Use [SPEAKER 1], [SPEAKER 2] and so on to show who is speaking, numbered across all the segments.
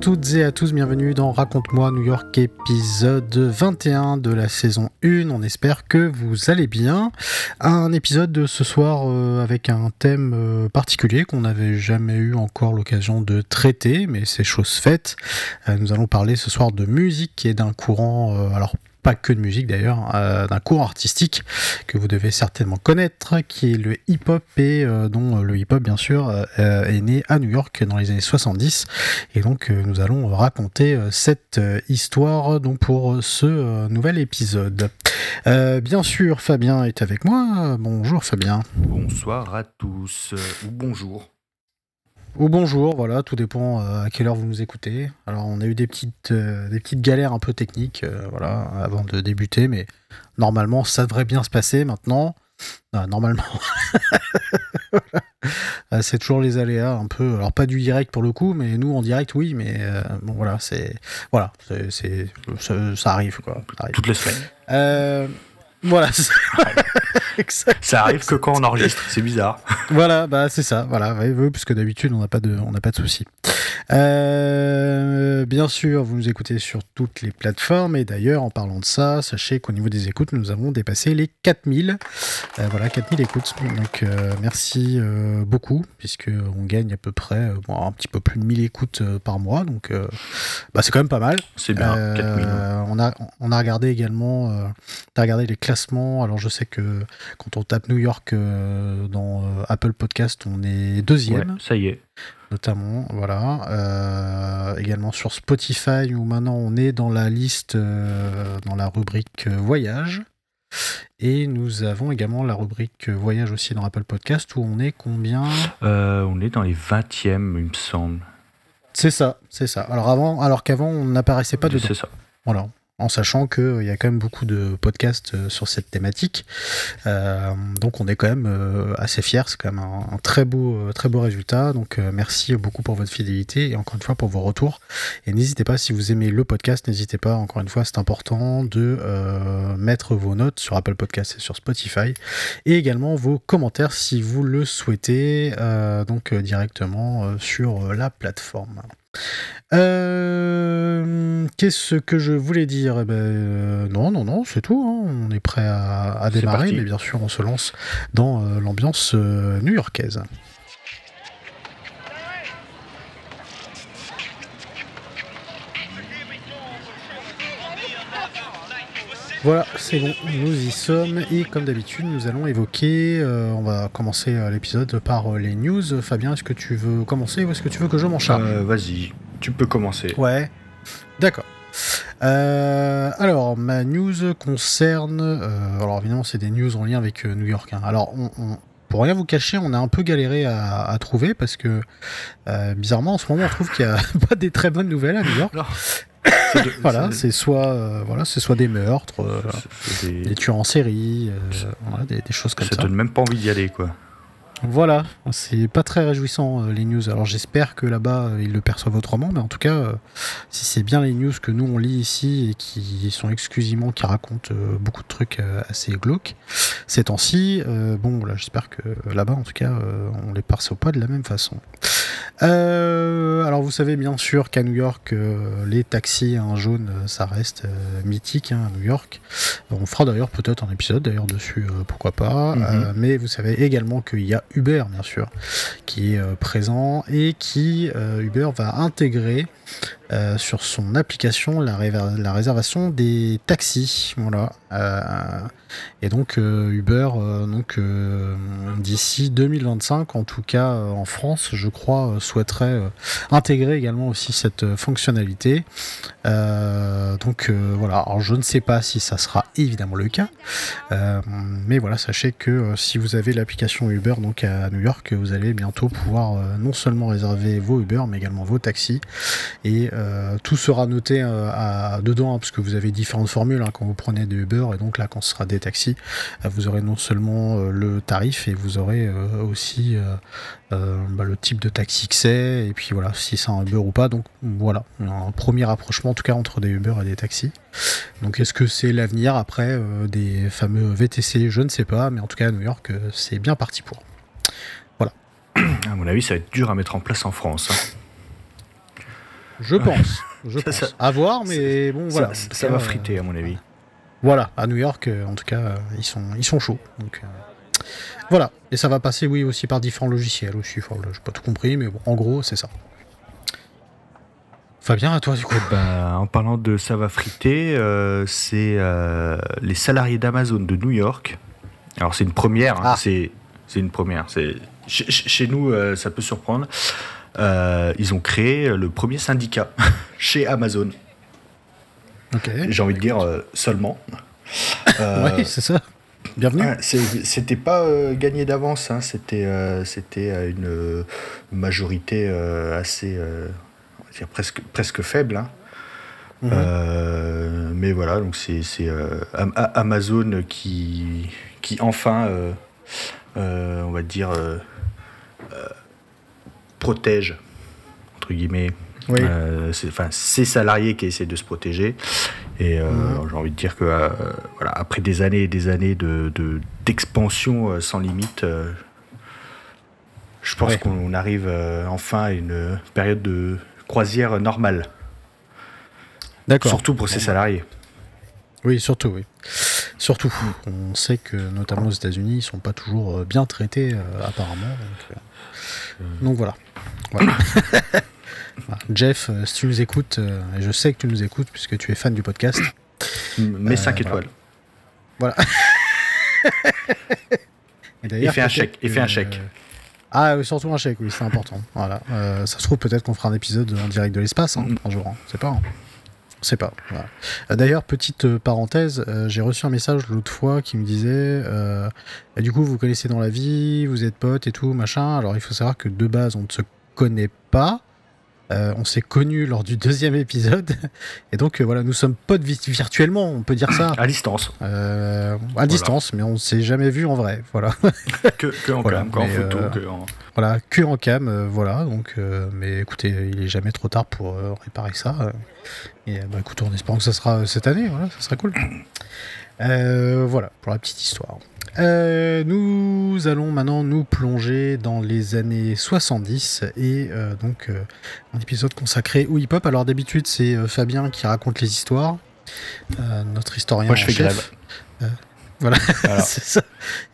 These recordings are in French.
[SPEAKER 1] Toutes et à tous, bienvenue dans Raconte-moi New York épisode 21 de la saison 1. On espère que vous allez bien. Un épisode de ce soir euh, avec un thème euh, particulier qu'on n'avait jamais eu encore l'occasion de traiter, mais c'est chose faite. Euh, nous allons parler ce soir de musique et d'un courant, alors pas que de musique d'ailleurs, euh, d'un cours artistique que vous devez certainement connaître, qui est le hip-hop et euh, dont le hip-hop bien sûr euh, est né à New York dans les années 70. Et donc nous allons raconter cette histoire donc pour ce nouvel épisode. bien sûr, Fabien est avec moi. Bonjour Fabien.
[SPEAKER 2] Bonsoir à tous ou bonjour.
[SPEAKER 1] Ou bonjour, voilà, tout dépend euh, à quelle heure vous nous écoutez. Alors on a eu des petites, euh, des petites galères un peu techniques euh, voilà, avant de débuter, mais normalement ça devrait bien se passer maintenant. normalement. c'est toujours les aléas un peu. Alors pas du direct pour le coup, mais nous en direct oui, mais bon voilà, c'est. Voilà, c'est, ça, arrive quoi.
[SPEAKER 2] Toutes les semaines.
[SPEAKER 1] Voilà.
[SPEAKER 2] ça arrive que quand on enregistre, c'est bizarre.
[SPEAKER 1] voilà, bah c'est ça, voilà, oui, puisque d'habitude on n'a pas de, on n'a pas de soucis. Euh, bien sûr, vous nous écoutez sur toutes les plateformes et d'ailleurs, en parlant de ça, sachez qu'au niveau des écoutes, nous avons dépassé les 4000. Euh, voilà, 4000 écoutes. Donc euh, merci beaucoup, puisque on gagne à peu près un petit peu plus de 1000 écoutes par mois, donc bah, c'est quand même pas mal.
[SPEAKER 2] C'est bien. 4000.
[SPEAKER 1] On a, on a regardé également, on a regardé les classements. Alors je sais que quand on tape New York dans Apple Podcast, on est deuxième.
[SPEAKER 2] ça y est
[SPEAKER 1] notamment. Voilà. Euh, également sur Spotify, où maintenant on est dans la liste, euh, dans la rubrique euh, voyage. Et nous avons également la rubrique voyage aussi dans Apple Podcast, où on est combien?
[SPEAKER 2] On est dans les 20e, il me semble.
[SPEAKER 1] C'est ça, c'est ça. Alors avant, alors qu'avant on n'apparaissait pas dedans.
[SPEAKER 2] C'est ça.
[SPEAKER 1] Voilà en sachant qu'il euh, y a quand même beaucoup de podcasts euh, sur cette thématique. Euh, donc on est quand même assez fiers, c'est quand même un, très, beau, très beau résultat. Donc merci beaucoup pour votre fidélité et encore une fois pour vos retours. Et n'hésitez pas, si vous aimez le podcast, n'hésitez pas, encore une fois, c'est important de mettre vos notes sur Apple Podcasts et sur Spotify. Et également vos commentaires si vous le souhaitez, donc directement sur la plateforme. Euh, qu'est-ce que je voulais dire? Eh ben, euh, Non, non, non, c'est tout. Hein. On est prêt à, démarrer, mais bien sûr, on se lance dans euh, l'ambiance new-yorkaise. Voilà, c'est bon, nous y sommes et comme d'habitude, nous allons évoquer, euh, on va commencer euh, l'épisode par euh, les news. Fabien, est-ce que tu veux commencer ou est-ce que tu veux que je m'en charge?
[SPEAKER 2] Vas-y, tu peux commencer.
[SPEAKER 1] Ouais, d'accord. alors, ma news concerne. alors, évidemment, c'est des news en lien avec New York. Hein. Alors, pour rien vous cacher, on a un peu galéré à, trouver parce que, bizarrement, en ce moment, on trouve qu'il n'y a pas des très bonnes nouvelles à New York voilà, c'est soit, euh, voilà, c'est soit des meurtres, euh, des... tueurs en série, euh, des, choses comme ça.
[SPEAKER 2] Ça donne même pas envie d'y aller, quoi.
[SPEAKER 1] Voilà, c'est pas très réjouissant les news. Alors j'espère que là-bas ils le perçoivent autrement, mais en tout cas, si c'est bien les news que nous on lit ici et qui sont exclusivement qui racontent beaucoup de trucs assez glauques ces temps-ci, bon, là j'espère que là-bas en tout cas on les perçoit pas de la même façon. Euh, alors vous savez bien sûr qu'à New York, euh, les taxis en jaune, euh, ça reste mythique hein, à New York. On fera d'ailleurs peut-être un épisode d'ailleurs dessus, pourquoi pas. Mhm. mais vous savez également qu'il y a Uber bien sûr qui est présent et qui Uber va intégrer euh, sur son application la, réservation des taxis. Voilà. Euh, et donc euh, Uber, donc d'ici 2025, en tout cas en France, je crois, souhaiterait intégrer également aussi cette fonctionnalité. donc voilà, je ne sais pas si ça sera évidemment le cas, mais voilà, sachez que si vous avez l'application Uber donc à New York, vous allez bientôt pouvoir non seulement réserver vos Uber, mais également vos taxis, et tout sera noté à, dedans, hein, parce que vous avez différentes formules hein, quand vous prenez des Uber, et donc là quand ce sera des taxis, vous aurez non seulement le tarif, et vous aurez aussi bah, le type de taxi que c'est, et puis voilà, si c'est un Uber ou pas. Donc voilà, un premier rapprochement en tout cas entre des Uber et des taxis. Donc est-ce que c'est l'avenir après euh, des fameux VTC Je ne sais pas, mais en tout cas à New York, euh, c'est bien parti pour. Voilà.
[SPEAKER 2] À mon avis, ça va être dur à mettre en place en France. Hein.
[SPEAKER 1] Je pense. Je pense. à voir, mais bon, voilà.
[SPEAKER 2] Ça, va friter, à mon avis.
[SPEAKER 1] Voilà, à New York, euh, en tout cas, ils sont, ils sont chauds. Donc, voilà, et ça va passer, oui, aussi par différents logiciels aussi. Enfin, j'ai pas tout compris, mais bon, en gros, c'est ça. Fabien, à toi du coup.
[SPEAKER 2] Bah, en parlant de ça va friter, euh, c'est euh, les salariés d'Amazon de New York. Alors c'est une première, hein, ah. c'est une première. C'est chez, nous, euh, ça peut surprendre. Ils ont créé le premier syndicat chez Amazon. J'ai envie de dire seulement.
[SPEAKER 1] oui, c'est ça. Bienvenue.
[SPEAKER 2] c'était pas euh, gagné d'avance, hein. c'était euh, c'était une majorité euh, assez dire presque presque faible. Hein. Mhm. mais voilà, donc c'est Amazon qui qui enfin on va dire protège entre guillemets enfin, ces salariés qui essaient de se protéger et euh, mhm. j'ai envie de dire que euh, voilà, après des années et des années de, d'expansion euh, sans limite, je pense qu'on arrive enfin à une période de croisière normale. D'accord. Surtout pour ces salariés.
[SPEAKER 1] Oui, surtout, oui. Surtout. On sait que, notamment aux États-Unis, ils ne sont pas toujours bien traités, apparemment. Donc, donc voilà. voilà. Jeff, euh, si tu nous écoutes, euh, et je sais que tu nous écoutes puisque tu es fan du podcast.
[SPEAKER 2] Mets 5 euh, étoiles.
[SPEAKER 1] Voilà.
[SPEAKER 2] et, fait un chèque. Et fait un chèque.
[SPEAKER 1] Ah, surtout un chèque, oui, c'est important. Voilà. ça se trouve, peut-être qu'on fera un épisode en direct de l'espace hein, mm. un jour. Hein. C'est pas. Hein. C'est pas. D'ailleurs, petite parenthèse, j'ai reçu un message l'autre fois qui me disait du coup, vous connaissez dans la vie, vous êtes potes et tout, machin. Alors, il faut savoir que de base, on ne se connaît pas. Euh, on s'est connus lors du deuxième épisode. Et donc, euh, voilà, nous sommes potes virtuellement, on peut dire ça.
[SPEAKER 2] À distance.
[SPEAKER 1] Euh, à distance, mais on ne s'est jamais vu en vrai. Voilà.
[SPEAKER 2] que, en cam, en photo. Que en...
[SPEAKER 1] Voilà, que en cam. voilà, donc, mais écoutez, il est jamais trop tard pour réparer ça. Et bah, écoutez, en espérant que ça sera cette année, voilà, ça sera cool. voilà, pour la petite histoire. Euh, nous allons maintenant nous plonger dans les années 70 et euh, donc euh, un épisode consacré au hip-hop. Alors d'habitude c'est Fabien qui raconte les histoires, notre historien
[SPEAKER 2] Moi, je fais chef.
[SPEAKER 1] Voilà, c'est ça.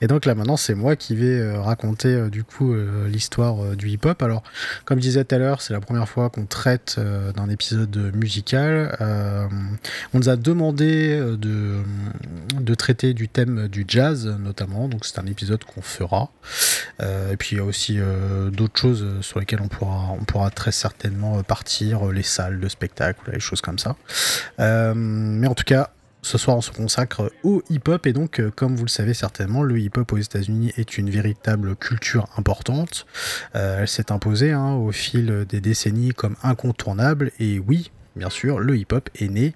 [SPEAKER 1] Et donc là maintenant c'est moi qui vais euh, raconter euh, du coup euh, l'histoire du hip-hop. Alors comme je disais tout à l'heure, c'est la première fois qu'on traite d'un épisode musical. on nous a demandé de, de traiter du thème du jazz notamment, donc c'est un épisode qu'on fera. et puis il y a aussi d'autres choses sur lesquelles on pourra, on pourra très certainement partir, les salles de spectacle, les choses comme ça. mais en tout cas, ce soir, on se consacre au hip-hop et donc, euh, comme vous le savez certainement, le hip-hop aux États-Unis est une véritable culture importante. Euh, elle s'est imposée hein, au fil des décennies comme incontournable et oui, bien sûr, le hip-hop est né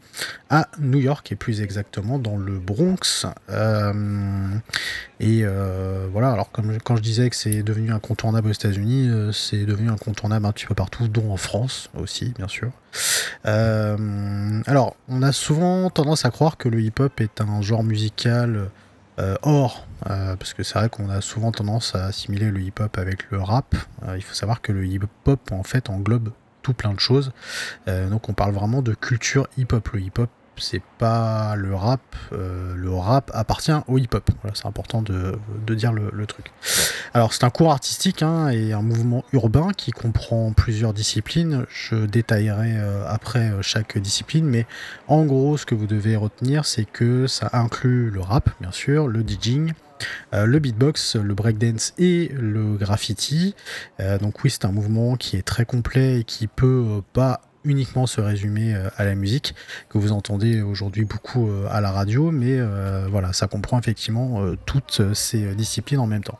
[SPEAKER 1] à New York et plus exactement dans le Bronx. Euh, et euh, voilà, alors comme quand je disais que c'est devenu incontournable aux États-Unis, euh, c'est devenu incontournable un petit peu partout, dont en France aussi, bien sûr. alors, on a souvent tendance à croire que le hip-hop est un genre musical or, parce que c'est vrai qu'on a souvent tendance à assimiler le hip-hop avec le rap. il faut savoir que le hip-hop en fait englobe plein de choses. Euh, donc on parle vraiment de culture hip-hop. Le hip-hop, c'est pas le rap. Euh, le rap appartient au hip-hop. C'est important de, dire le, truc. Alors c'est un cours artistique hein, et un mouvement urbain qui comprend plusieurs disciplines. Je détaillerai euh, après chaque discipline, mais en gros, ce que vous devez retenir, c'est que ça inclut le rap, bien sûr, le DJing, le beatbox, le breakdance et le graffiti. donc oui, c'est un mouvement qui est très complet et qui peut pas uniquement se résumer à la musique que vous entendez aujourd'hui beaucoup à la radio, mais voilà, ça comprend effectivement toutes ces disciplines en même temps.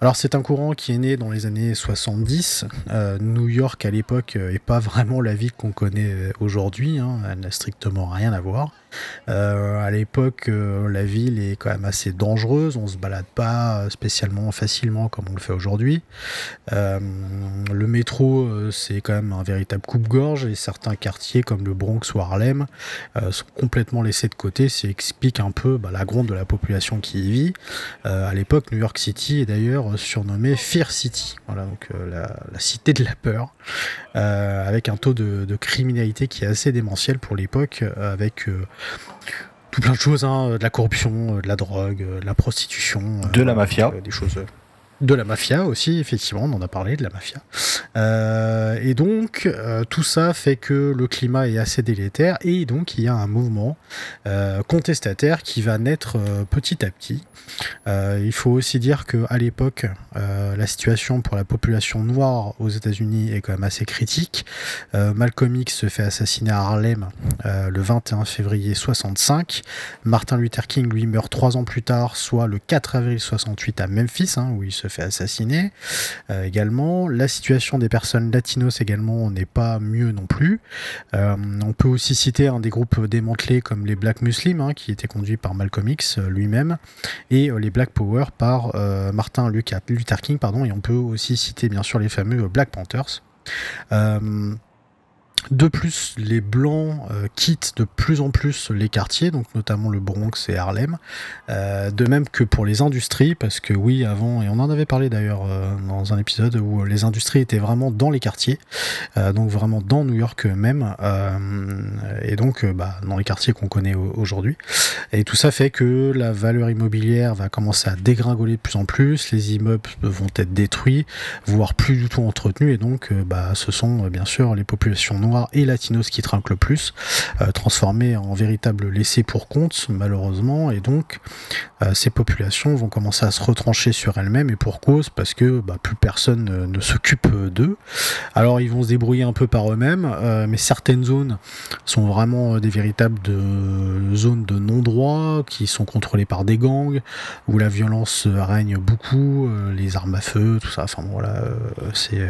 [SPEAKER 1] Alors c'est un courant qui est né dans les années 70. Euh, New York à l'époque n'est euh, pas vraiment la ville qu'on connaît euh, aujourd'hui, hein. elle n'a strictement rien à voir. Euh, à l'époque, euh, la ville est quand même assez dangereuse. On se balade pas spécialement facilement comme on le fait aujourd'hui. Euh, le métro, c'est quand même un véritable coupe-gorge et certains quartiers comme le Bronx ou Harlem sont complètement laissés de côté. Ça explique un peu bah, la gronde de la population qui y vit. à l'époque, New York City est d'ailleurs surnommée Fear City. Voilà, donc la, cité de la peur, avec un taux de, de, criminalité qui est assez démentiel pour l'époque, avec tout plein de choses, hein, de la corruption, euh, de la drogue, euh, de la prostitution.
[SPEAKER 2] De la mafia.
[SPEAKER 1] des choses de la mafia aussi, effectivement, on en a parlé de la mafia. Euh, et donc, euh, tout ça fait que le climat est assez délétère et donc il y a un mouvement euh, contestataire qui va naître petit à petit. il faut aussi dire qu'à l'époque, la situation pour la population noire aux États-Unis est quand même assez critique. Malcolm X se fait assassiner à Harlem le 21 février 65. Martin Luther King lui meurt trois ans plus tard, soit le 4 avril 68 à Memphis, hein, où il se fait assassiner euh, également. La situation des personnes latinos également n'est pas mieux non plus. Euh, on peut aussi citer un des groupes démantelés comme les Black Muslims, hein, qui étaient conduits par Malcolm X euh, lui-même, et les Black Power par Martin Luther King, pardon, et on peut aussi citer bien sûr les fameux Black Panthers. De plus, les Blancs euh, quittent de plus en plus les quartiers, donc notamment le Bronx et Harlem. Euh, de même que pour les industries, parce que oui, avant, et on en avait parlé d'ailleurs euh, dans un épisode où les industries étaient vraiment dans les quartiers, donc vraiment dans New York même, et donc bah, dans les quartiers qu'on connaît aujourd'hui. Et tout ça fait que la valeur immobilière va commencer à dégringoler de plus en plus, les immeubles vont être détruits, voire plus du tout entretenus, et donc bah, ce sont bien sûr les populations noires et latinos qui trinquent le plus, euh, transformés en véritables laissés pour compte, malheureusement, et donc euh, ces populations vont commencer à se retrancher sur elles-mêmes, et pour cause, parce que bah, plus personne ne, s'occupe d'eux. Alors ils vont se débrouiller un peu par eux-mêmes, euh, mais certaines zones sont vraiment des véritables zones de non-droit, qui sont contrôlées par des gangs, où la violence règne beaucoup, les armes à feu, tout ça, enfin voilà, c'est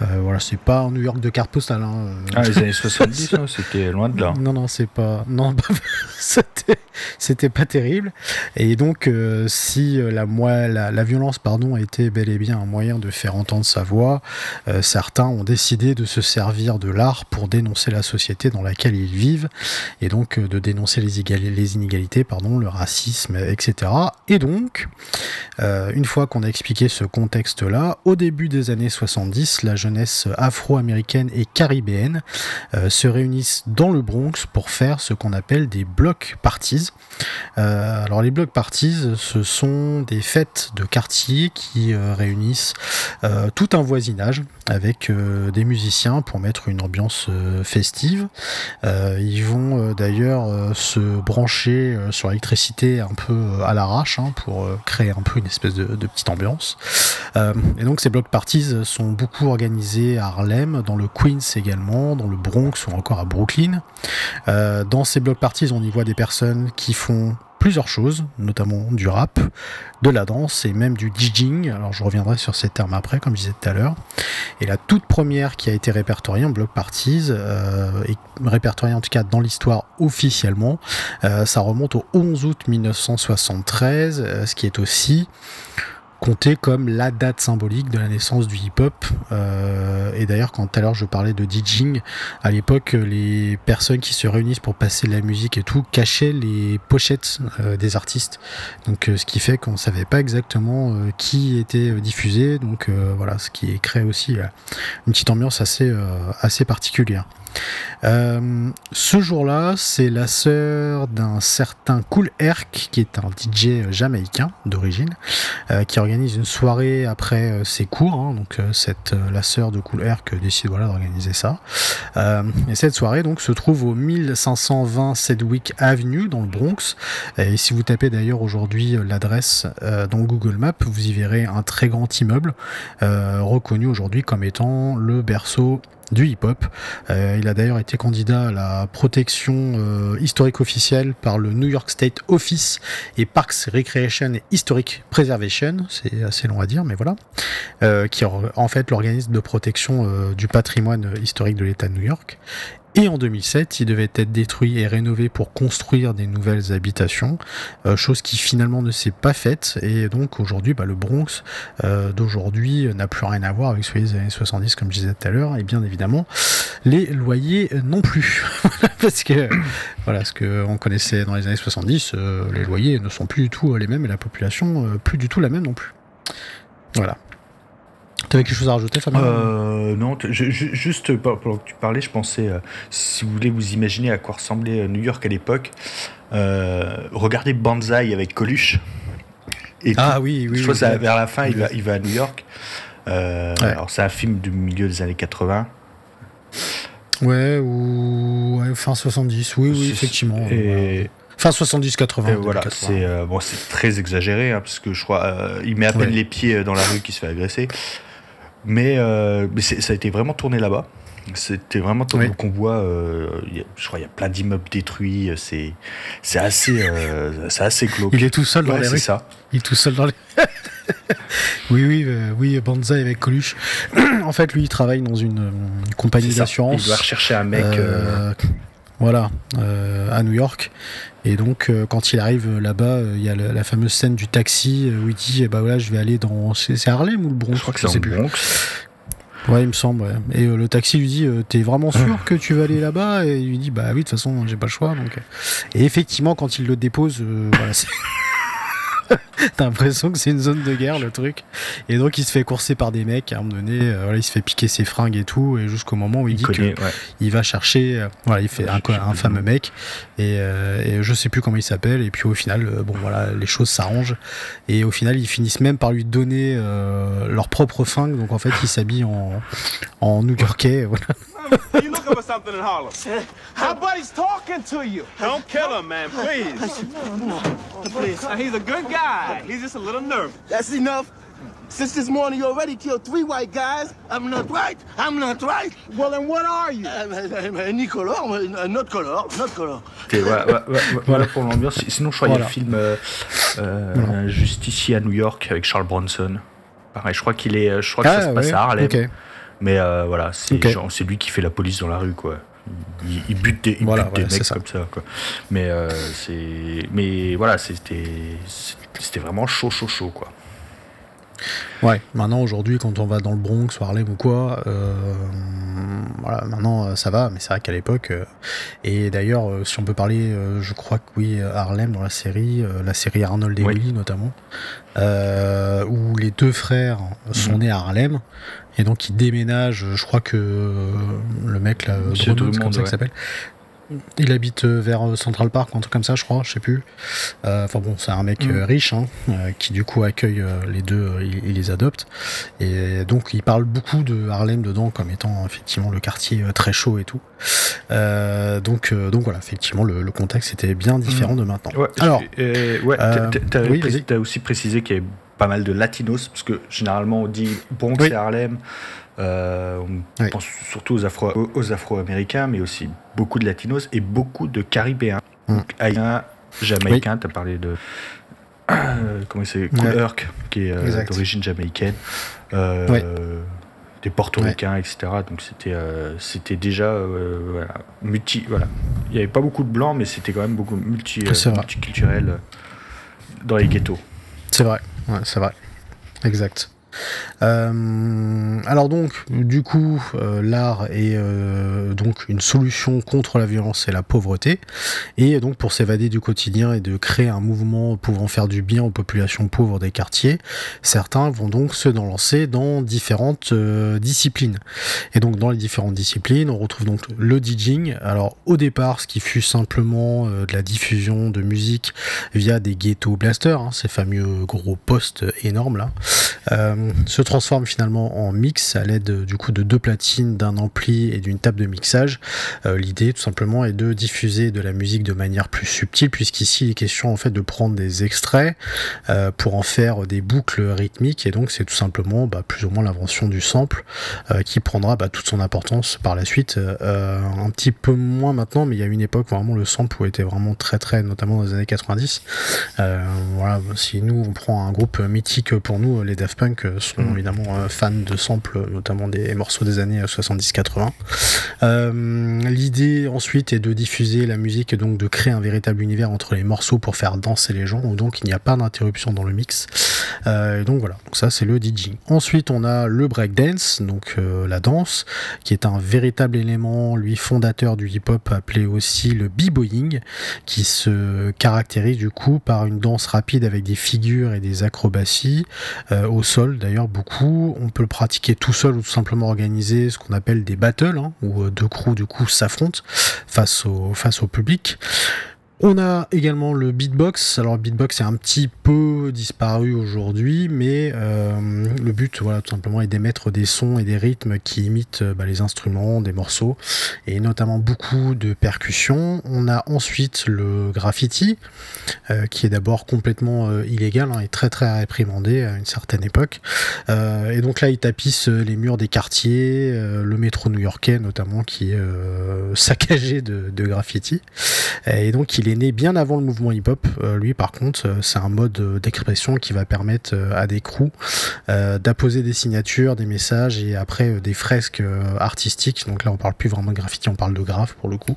[SPEAKER 1] voilà, pas New York de carte postale. Hein,
[SPEAKER 2] ah, les années 70, hein, c'était loin de là.
[SPEAKER 1] Non, non, c'est pas. Non, c'était pas terrible. Et donc, euh, si euh, la, la, la, violence pardon, était bel et bien un moyen de faire entendre sa voix, euh, certains ont décidé de se servir de l'art pour dénoncer la société dans laquelle ils vivent, et donc de dénoncer les, les inégalités, pardon, le racisme, etc. Et donc, une fois qu'on a expliqué ce contexte-là, au début des années 70, la jeunesse afro-américaine et caribéenne euh, se réunissent dans le Bronx pour faire ce qu'on appelle des block parties. Euh, alors les block parties, ce sont des fêtes de quartier qui euh, réunissent tout un voisinage avec des musiciens pour mettre une ambiance festive. ils vont d'ailleurs se brancher sur l'électricité un peu à l'arrache hein, pour créer un peu une espèce de, petite ambiance. et donc ces block parties sont beaucoup organisés à Harlem, dans le Queens également, dans le Bronx ou encore à Brooklyn. Euh, dans ces block parties, on y voit des personnes qui font plusieurs choses, notamment du rap, de la danse et même du DJing. Alors je reviendrai sur ces termes après, comme je disais tout à l'heure. Et la toute première qui a été répertoriée en block parties, euh, et répertoriée en tout cas dans l'histoire officiellement, euh, ça remonte au 11 août 1973, ce qui est aussi compté comme la date symbolique de la naissance du hip-hop. Euh, et d'ailleurs, quand tout à l'heure je parlais de DJing, à l'époque, les personnes qui se réunissent pour passer de la musique et tout cachaient les pochettes euh, des artistes. Donc, euh, ce qui fait qu'on savait pas exactement qui était diffusé. Donc, voilà, ce qui crée aussi une petite ambiance assez particulière. Euh, ce jour-là, c'est la sœur d'un certain Cool Herc, qui est un DJ jamaïcain d'origine, euh, qui organise une soirée après euh, ses cours. Hein. donc, cette, la sœur de Cool Herc décide d'organiser ça. et cette soirée donc se trouve au 1520 Sedgwick Avenue, dans le Bronx. Et si vous tapez d'ailleurs aujourd'hui l'adresse dans Google Maps, vous y verrez un très grand immeuble, reconnu aujourd'hui comme étant le berceau du hip-hop. Euh, il a d'ailleurs été candidat à la protection euh, historique officielle par le New York State Office et Parks Recreation Historic Preservation, c'est assez long à dire, mais voilà, euh, qui est en fait l'organisme de protection du patrimoine historique de l'État de New York. Et en 2007, il devait être détruit et rénové pour construire des nouvelles habitations, euh, chose qui finalement ne s'est pas faite. Et donc aujourd'hui, bah, le Bronx euh, d'aujourd'hui n'a plus rien à voir avec celui des années 70, comme je disais tout à l'heure. Et bien évidemment, les loyers non plus. Parce que voilà, ce qu'on connaissait dans les années 70, euh, les loyers ne sont plus du tout les mêmes et la population plus du tout la même non plus. Voilà. T'avais quelque chose à rajouter, Fabien
[SPEAKER 2] euh, Non, juste pendant que tu parlais, je pensais, euh, si vous voulez vous imaginer à quoi ressemblait euh, New York à l'époque, regardez Banzai avec Coluche.
[SPEAKER 1] Et ah oui, oui.
[SPEAKER 2] Je crois que vers la fin, il, va, il va à New York. Alors, c'est un film du milieu des années 80.
[SPEAKER 1] Ouais, ou fin 70, oui, oui, effectivement. Et... Fin 70-80.
[SPEAKER 2] Voilà, c'est bon, très exagéré, hein, parce que je crois, il met à peine les pieds dans la rue qui se fait agresser. Mais, euh, ça a été vraiment tourné là-bas. C'était vraiment tourné. qu'on voit, euh, je crois, il y a plein d'immeubles détruits. C'est, c'est assez, euh, c'est assez glauque.
[SPEAKER 1] Il est tout seul dans les rues.
[SPEAKER 2] ça.
[SPEAKER 1] Il est tout seul dans les. oui, oui, oui, Banzai avec Coluche. en fait, lui, il travaille dans une, compagnie d'assurance.
[SPEAKER 2] Il doit rechercher un mec.
[SPEAKER 1] Voilà, à New York. Et donc, euh, quand il arrive euh, là-bas, euh, il y a la, fameuse scène du taxi où il dit Bah voilà, je vais aller dans. C'est Harlem ou le Bronx
[SPEAKER 2] Je crois que c'est le Bronx.
[SPEAKER 1] Ouais, il me semble. Et le taxi lui dit T'es vraiment sûr que tu vas aller là-bas? Et il lui dit Bah oui, de toute façon, j'ai pas le choix. Donc... Et effectivement, quand il le dépose, voilà, c'est. T'as l'impression que c'est une zone de guerre le truc. Et donc il se fait courser par des mecs. À un moment donné, euh, voilà, il se fait piquer ses fringues et tout. Et jusqu'au moment où il, dit qu'il il va chercher. Euh, voilà, il fait un, un, fameux mec. Et, euh, et, je sais plus comment il s'appelle. Et puis au final, bon voilà, les choses s'arrangent. Et au final, ils finissent même par lui donner leur propre fringue. Donc en fait, il s'habille en, en New-Yorkais. Voilà. you looking for something in Harlem? My buddy's talking to you. Don't kill him, man, please. No, please. He's a good guy. He's just a little nervous. That's enough. Since this morning, you already killed three white guys. I'm not right. I'm not right. Well, then what are you? Ni color, not color, not color.
[SPEAKER 2] voilà, voilà, pour l'ambiance. Sinon, je crois qu'il y a le film euh, euh, Justicier à New York avec Charles Bronson. Pareil, je crois qu'il est, je crois que ah, ça se passe ouais. à Harlem. Okay. Mais euh, voilà, c'est lui qui fait la police dans la rue, quoi. Il, bute des, il bute des mecs comme ça, quoi. Mais, euh, c'est, mais voilà, c'était, c'était vraiment chaud, chaud, chaud, quoi.
[SPEAKER 1] Ouais, maintenant aujourd'hui, quand on va dans le Bronx, Harlem ou quoi, euh, voilà, maintenant ça va, mais c'est vrai qu'à l'époque, et d'ailleurs, si on peut parler, je crois que oui, Harlem dans la série, la série Arnold et Willy notamment, où les deux frères sont mhm. nés à Harlem, et donc il déménage, je crois que euh, le mec là, c'est comme ça qu'il s'appelle. Il habite euh, vers euh, Central Park, un truc comme ça, je crois, je sais plus. Enfin bon, c'est un mec mm. riche hein, qui du coup accueille les deux, il, les adopte. Et donc il parle beaucoup de Harlem dedans comme étant effectivement le quartier très chaud et tout. donc, donc voilà, effectivement, le, contexte était bien différent mm. de maintenant.
[SPEAKER 2] Alors, ouais, t'as aussi précisé qu'il y avait pas mal de latinos, parce que généralement on dit Bronx et Harlem, euh, on pense surtout aux, Afro, aux Afro-Américains, mais aussi beaucoup de latinos et beaucoup de Caribéens. Mm. Haïtiens, Jamaïcains, tu as parlé de. comment c'est Cool qui est euh, d'origine jamaïcaine. Euh, des portoricains, etc. Donc c'était c'était déjà multi. Voilà. Il n'y avait pas beaucoup de blancs, mais c'était quand même beaucoup multi, multiculturel dans les ghettos.
[SPEAKER 1] C'est vrai. Ouais, c'est vrai. Exact. Alors donc, du coup, l'art est donc une solution contre la violence et la pauvreté, et donc pour s'évader du quotidien et de créer un mouvement pouvant faire du bien aux populations pauvres des quartiers, certains vont donc se lancer dans différentes disciplines. Et donc dans les différentes disciplines, on retrouve donc le DJing. Alors au départ, ce qui fut simplement de la diffusion de musique via des ghetto blasters, hein, ces fameux gros postes énormes là, euh, se transforme finalement en mix à l'aide du coup de deux platines, d'un ampli et d'une table de mixage. Euh, l'idée tout simplement est de diffuser de la musique de manière plus subtile, puisqu'ici il est question en fait de prendre des extraits euh, pour en faire des boucles rythmiques, et donc c'est tout simplement bah, plus ou moins l'invention du sample qui prendra bah, toute son importance par la suite. un petit peu moins maintenant, mais il y a une époque vraiment le sample était vraiment très très, notamment dans les années 90. voilà, si nous on prend un groupe mythique pour nous, les Daft Punk euh, sont mm. évidemment euh, fans de samples, notamment des morceaux des années 70-80. Euh, l'idée ensuite est de diffuser la musique et donc de créer un véritable univers entre les morceaux pour faire danser les gens, donc il n'y a pas d'interruption dans le mix. et donc voilà, donc ça c'est le DJing. Ensuite on a le breakdance, donc la danse, qui est un véritable élément, lui fondateur du hip-hop appelé aussi le b-boying, qui se caractérise du coup par une danse rapide avec des figures et des acrobaties, euh, au sol d'ailleurs beaucoup. On peut le pratiquer tout seul ou tout simplement organiser ce qu'on appelle des battles, hein, où euh, deux crews du coup s'affrontent face au, face au public. On a également le beatbox. Alors beatbox est un petit peu disparu aujourd'hui, mais euh, le but, voilà, tout simplement, est d'émettre des sons et des rythmes qui imitent bah, les instruments, des morceaux, et notamment beaucoup de percussions. On a ensuite le graffiti, euh, qui est d'abord complètement euh, illégal hein, et très très réprimandé à une certaine époque. et donc là, il tapisse les murs des quartiers, le métro new-yorkais notamment, qui est saccagé de, de graffiti. Et donc il est né bien avant le mouvement hip-hop. Euh, lui, par contre, euh, c'est un mode euh, d'expression qui va permettre à des crews d'apposer des signatures, des messages et après des fresques artistiques. Donc là, on parle plus vraiment de graffiti, on parle de graphe pour le coup.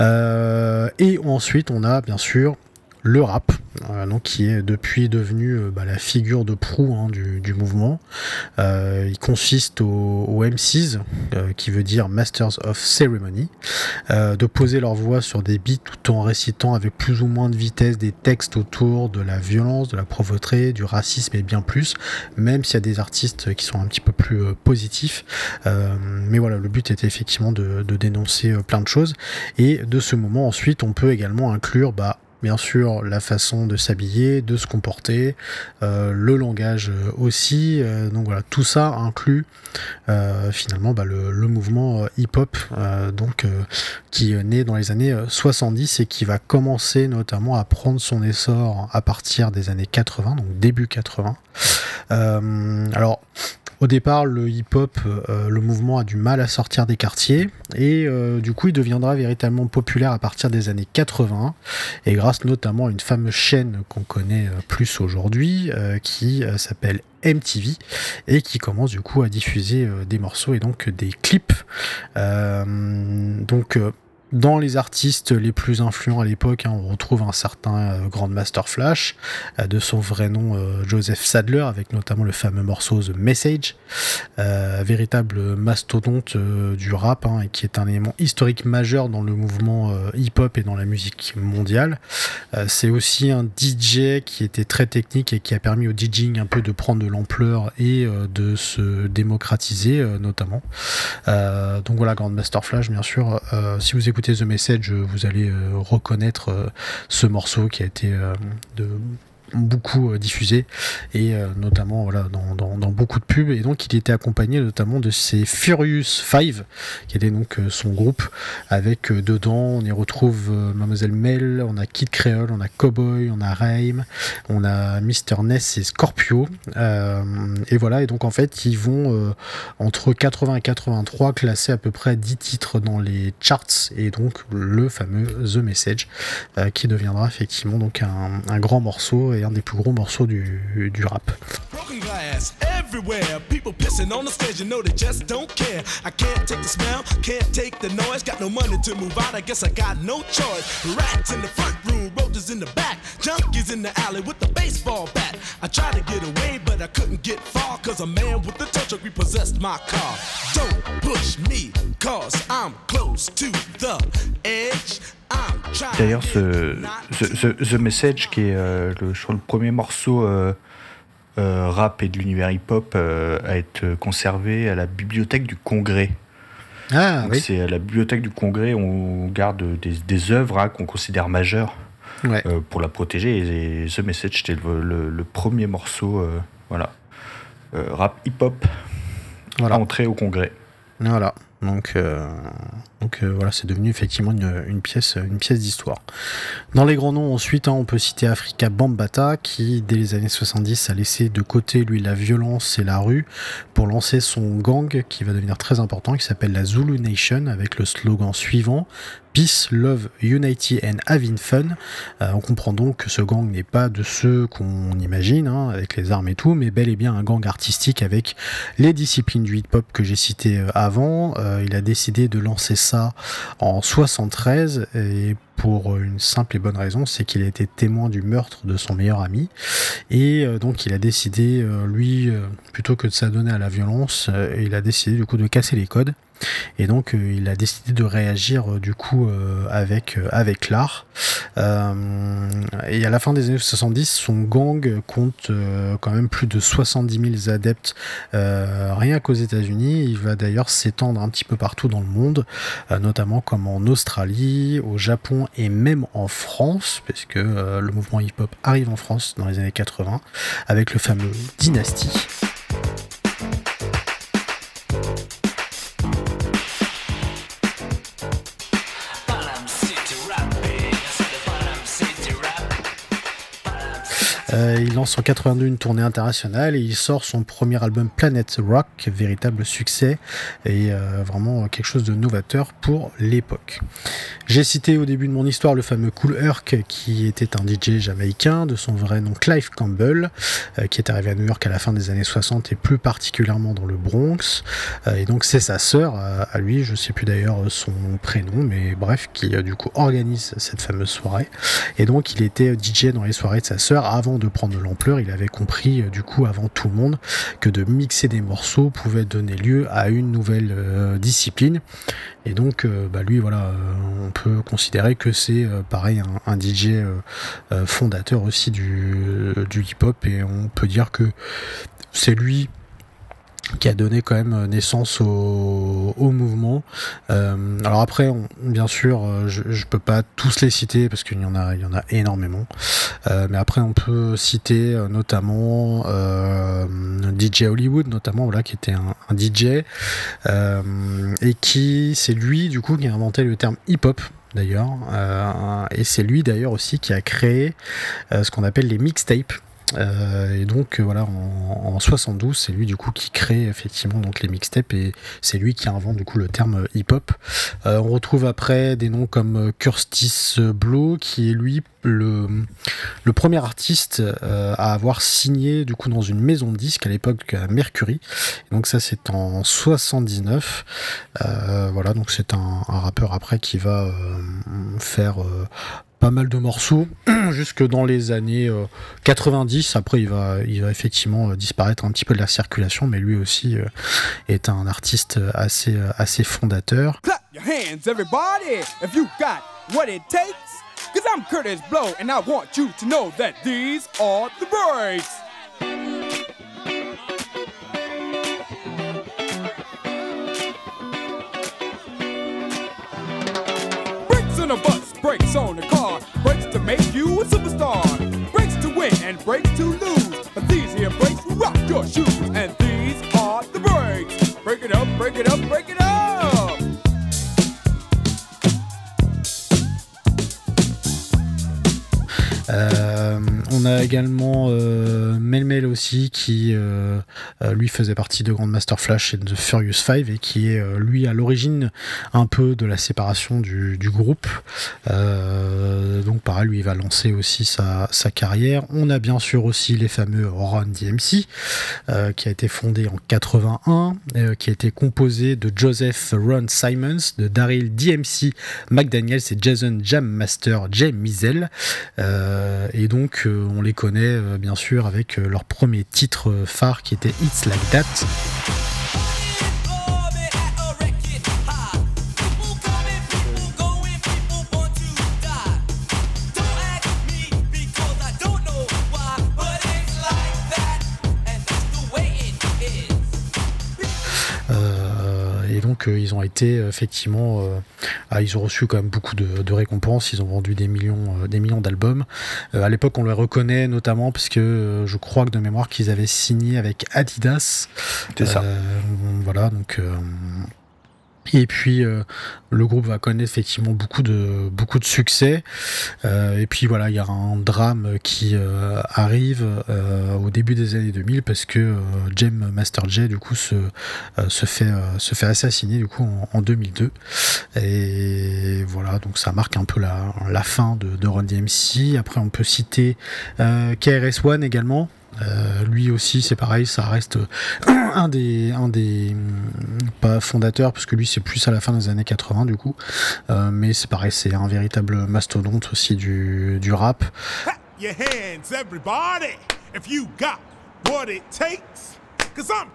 [SPEAKER 1] et ensuite, on a bien sûr le rap, euh, donc, qui est depuis devenu euh, bah, la figure de proue hein, du, mouvement. Euh, il consiste aux, MCs, qui veut dire Masters of Ceremony, de poser leur voix sur des beats tout en récitant avec plus ou moins de vitesse des textes autour de la violence, de la pauvreté, du racisme et bien plus, même s'il y a des artistes qui sont un petit peu plus positifs. mais voilà, le but était effectivement de, de dénoncer plein de choses. Et de ce moment, ensuite, on peut également inclure bah, bien sûr la façon de s'habiller, de se comporter, euh, le langage euh, aussi. Euh, donc voilà, tout ça inclut finalement bah, le, mouvement hip-hop donc qui né dans les années 70 et qui va commencer notamment à prendre son essor à partir des années 80, donc début 80. Alors au départ, le hip-hop, euh, le mouvement a du mal à sortir des quartiers et euh, du coup, il deviendra véritablement populaire à partir des années 80 et grâce notamment à une fameuse chaîne qu'on connaît euh, plus aujourd'hui qui s'appelle MTV et qui commence du coup à diffuser des morceaux et donc des clips. donc dans les artistes les plus influents à l'époque, hein, on retrouve un certain euh, Grandmaster Flash, euh, de son vrai nom euh, Joseph Sadler, avec notamment le fameux morceau The Message, véritable mastodonte du rap, hein, et qui est un élément historique majeur dans le mouvement hip-hop et dans la musique mondiale. C'est aussi un DJ qui était très technique et qui a permis au DJing un peu de prendre de l'ampleur et de se démocratiser, notamment. donc voilà, Grandmaster Flash, bien sûr. si vous The Message, vous allez euh, reconnaître euh, ce morceau qui a été euh, de beaucoup euh, diffusé et euh, notamment voilà dans, dans, beaucoup de pubs. Et donc il était accompagné notamment de ces Furious Five qui était donc euh, son groupe avec dedans on y retrouve Mademoiselle Mel on a Kid Creole on a Cowboy on a Raim on a Mr Ness et Scorpio. Et voilà et donc en fait ils vont entre 80 et 83 classer à peu près 10 titres dans les charts et donc le fameux The Message qui deviendra effectivement donc un, un grand morceau et un des plus gros morceaux du, du rap. everywhere. People pissing on the stage, you know they just don't care. I can't take the smell, can't take the noise. Got no money to move out, I guess I got no choice. Rats in the front room, soldiers in the back, junkies in the alley with the baseball bat. I tried to get away, but I couldn't get far, cause a man with the tow truck repossessed my car. Don't push me, cause I'm close to the edge. D'ailleurs, ce, ce, The Message, qui est euh, le, le premier morceau euh, euh, rap et de l'univers hip-hop à être conservé à la bibliothèque du Congrès. Ah, oui. C'est à la bibliothèque du Congrès, on garde des, des œuvres hein, qu'on considère majeures pour la protéger. Et, The Message, c'était le, le, premier morceau voilà, rap hip-hop voilà. entré au Congrès. Voilà. Donc, euh, euh, voilà, c'est devenu effectivement une, pièce, une pièce d'histoire. Dans les grands noms, ensuite, hein, on peut citer Afrika Bambata, qui dès les années 70 a laissé de côté lui la violence et la rue pour lancer son gang qui va devenir très important, qui s'appelle la Zulu Nation, avec le slogan suivant Peace, Love, Unity and Having Fun. Euh, on comprend donc que ce gang n'est pas de ceux qu'on imagine, hein, avec les armes et tout, mais bel et bien un gang artistique avec les disciplines du hip-hop que j'ai cité avant. Il a décidé de lancer ça en 73 et pour une simple et bonne raison, c'est qu'il a été témoin du meurtre de son meilleur ami. Et donc il a décidé, lui, plutôt que de s'adonner à la violence, il a décidé du coup de casser les codes et donc euh, il a décidé de réagir euh, du coup euh, avec, avec l'art. et à la fin des années 70, son gang compte quand même plus de 70 000 adeptes rien qu'aux États-Unis. Il va d'ailleurs s'étendre un petit peu partout dans le monde, notamment comme en Australie, au Japon et même en France, parce que le mouvement hip-hop arrive en France dans les années 80 avec le fameux Dynasty. Euh, il lance en 82 une tournée internationale et il sort son premier album Planet Rock, véritable succès et euh, vraiment quelque chose de novateur pour l'époque. J'ai cité au début de mon histoire le fameux Cool Herc qui était un DJ jamaïcain de son vrai nom Clive Campbell, euh, qui est arrivé à New York à la fin des années 60 et plus particulièrement dans le Bronx. et donc c'est sa sœur à lui, je sais plus d'ailleurs son prénom, mais bref, qui du coup organise cette fameuse soirée. Et donc il était DJ dans les soirées de sa sœur avant de prendre l'ampleur, il avait compris euh, du coup avant tout le monde que de mixer des morceaux pouvait donner lieu à une nouvelle euh, discipline. Et donc, euh, bah, lui, voilà, on peut considérer que c'est pareil un, DJ fondateur aussi du, du hip-hop et on peut dire que c'est lui qui a donné quand même euh, naissance au, mouvement. Euh, alors après, bien sûr, euh, je, je peux pas tous les citer parce qu'il y en a, énormément. mais après, on peut citer notamment DJ Hollywood, notamment qui était un, un DJ et qui, c'est lui du coup qui a inventé le terme hip-hop d'ailleurs. et c'est lui d'ailleurs aussi qui a créé ce qu'on appelle les mixtapes. Euh, et donc euh, voilà, en, 72, c'est lui du coup qui crée effectivement donc les mixtapes et c'est lui qui invente du coup le terme hip-hop. Euh, on retrouve après des noms comme Curtis Blow qui est lui le, le premier artiste à avoir signé du coup dans une maison de disques à l'époque à Mercury. donc ça c'est en 79. voilà, donc c'est un, un, rappeur après qui va faire pas mal de morceaux jusque dans les années 90. Euh, Après, il va, il va effectivement euh, disparaître un petit peu de la circulation, mais lui aussi euh, est un artiste assez, assez fondateur. Clap your hands, everybody, if you got what it takes. Cause I'm Curtis Blow, and I want you to know that these are the breaks. Breaks in a bus, breaks on the car. Make you a superstar. Breaks to win and breaks to lose. But these here breaks rock your shoes. And these are the breaks. Break it up, break it up, break it up. On a également Melmel aussi qui lui faisait partie de Grandmaster Flash et de Furious 5 et qui est lui à l'origine un peu de la séparation du, groupe. donc pareil, lui il va lancer aussi sa, carrière. On a bien sûr aussi les fameux Run DMC qui a été fondé en 81, qui a été composé de Joseph Ron Simons, de Daryl DMC McDaniels et Jason Jam Master Jay Mizel. Euh, et donc, euh, on les connaît euh, bien sûr avec leur premier titre phare qui était It's Like That. Ils ont été effectivement, euh, ah, ils ont reçu quand même beaucoup de, récompenses. Ils ont vendu des millions, euh, des millions d'albums. Euh, à l'époque, on les reconnaît notamment parce que je crois que de mémoire qu'ils avaient signé avec Adidas.
[SPEAKER 2] C'est ça.
[SPEAKER 1] Voilà, donc et puis euh, le groupe va connaître effectivement beaucoup de succès. Euh, et puis voilà, il y a un drame qui euh, arrive au début des années 2000 parce que Jem Master J du coup se, fait assassiner en, 2002. Et voilà, donc ça marque un peu la, la fin de, de Run DMC. Après, on peut citer KRS One également. Euh, lui aussi, c'est pareil, ça reste un des, un des mm, pas fondateurs, parce que lui c'est plus à la fin des années 80 du coup, euh, mais c'est pareil, c'est un véritable mastodonte aussi du, du rap. Cause I'm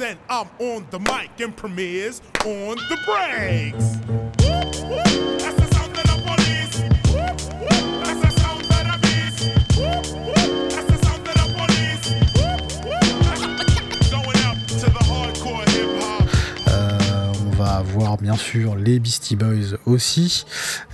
[SPEAKER 1] and I'm on the mic premieres on the breaks. Voir bien sûr les Beastie Boys aussi.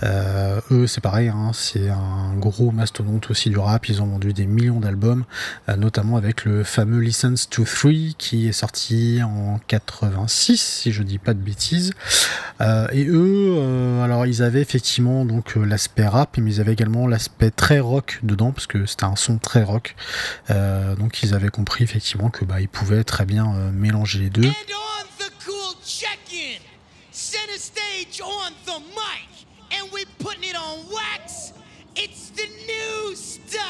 [SPEAKER 1] Euh, eux, c'est pareil, hein, c'est un gros mastodonte aussi du rap. Ils ont vendu des millions d'albums, euh, notamment avec le fameux License to Three qui est sorti en 86, si je dis pas de bêtises. Euh, et eux, alors ils avaient effectivement donc l'aspect rap, mais ils avaient également l'aspect très rock dedans parce que c'était un son très rock. donc ils avaient compris effectivement que bah ils pouvaient très bien mélanger les deux. Center stage on the mic, and we putting it on wax. It's the new style.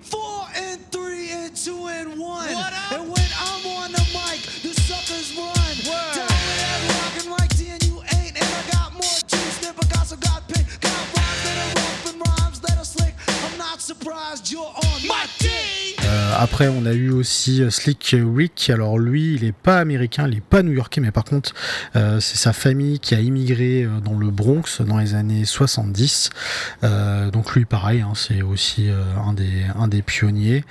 [SPEAKER 1] Four and three and two and one. What up? And when I'm on the mic, the suckers run. Word. Down with that rockin' like D and you ain't. And I got more juice than Picasso got. Got rhymes that are rough and rhymes that are slick. I'm not surprised you're on my team. Euh, après, on a eu aussi euh, Slick Rick. Alors lui, il est pas américain, il est pas new-yorkais, mais par contre, euh, c'est sa famille qui a immigré dans le Bronx dans les années 70. donc lui, pareil, hein, c'est aussi un des un des pionniers.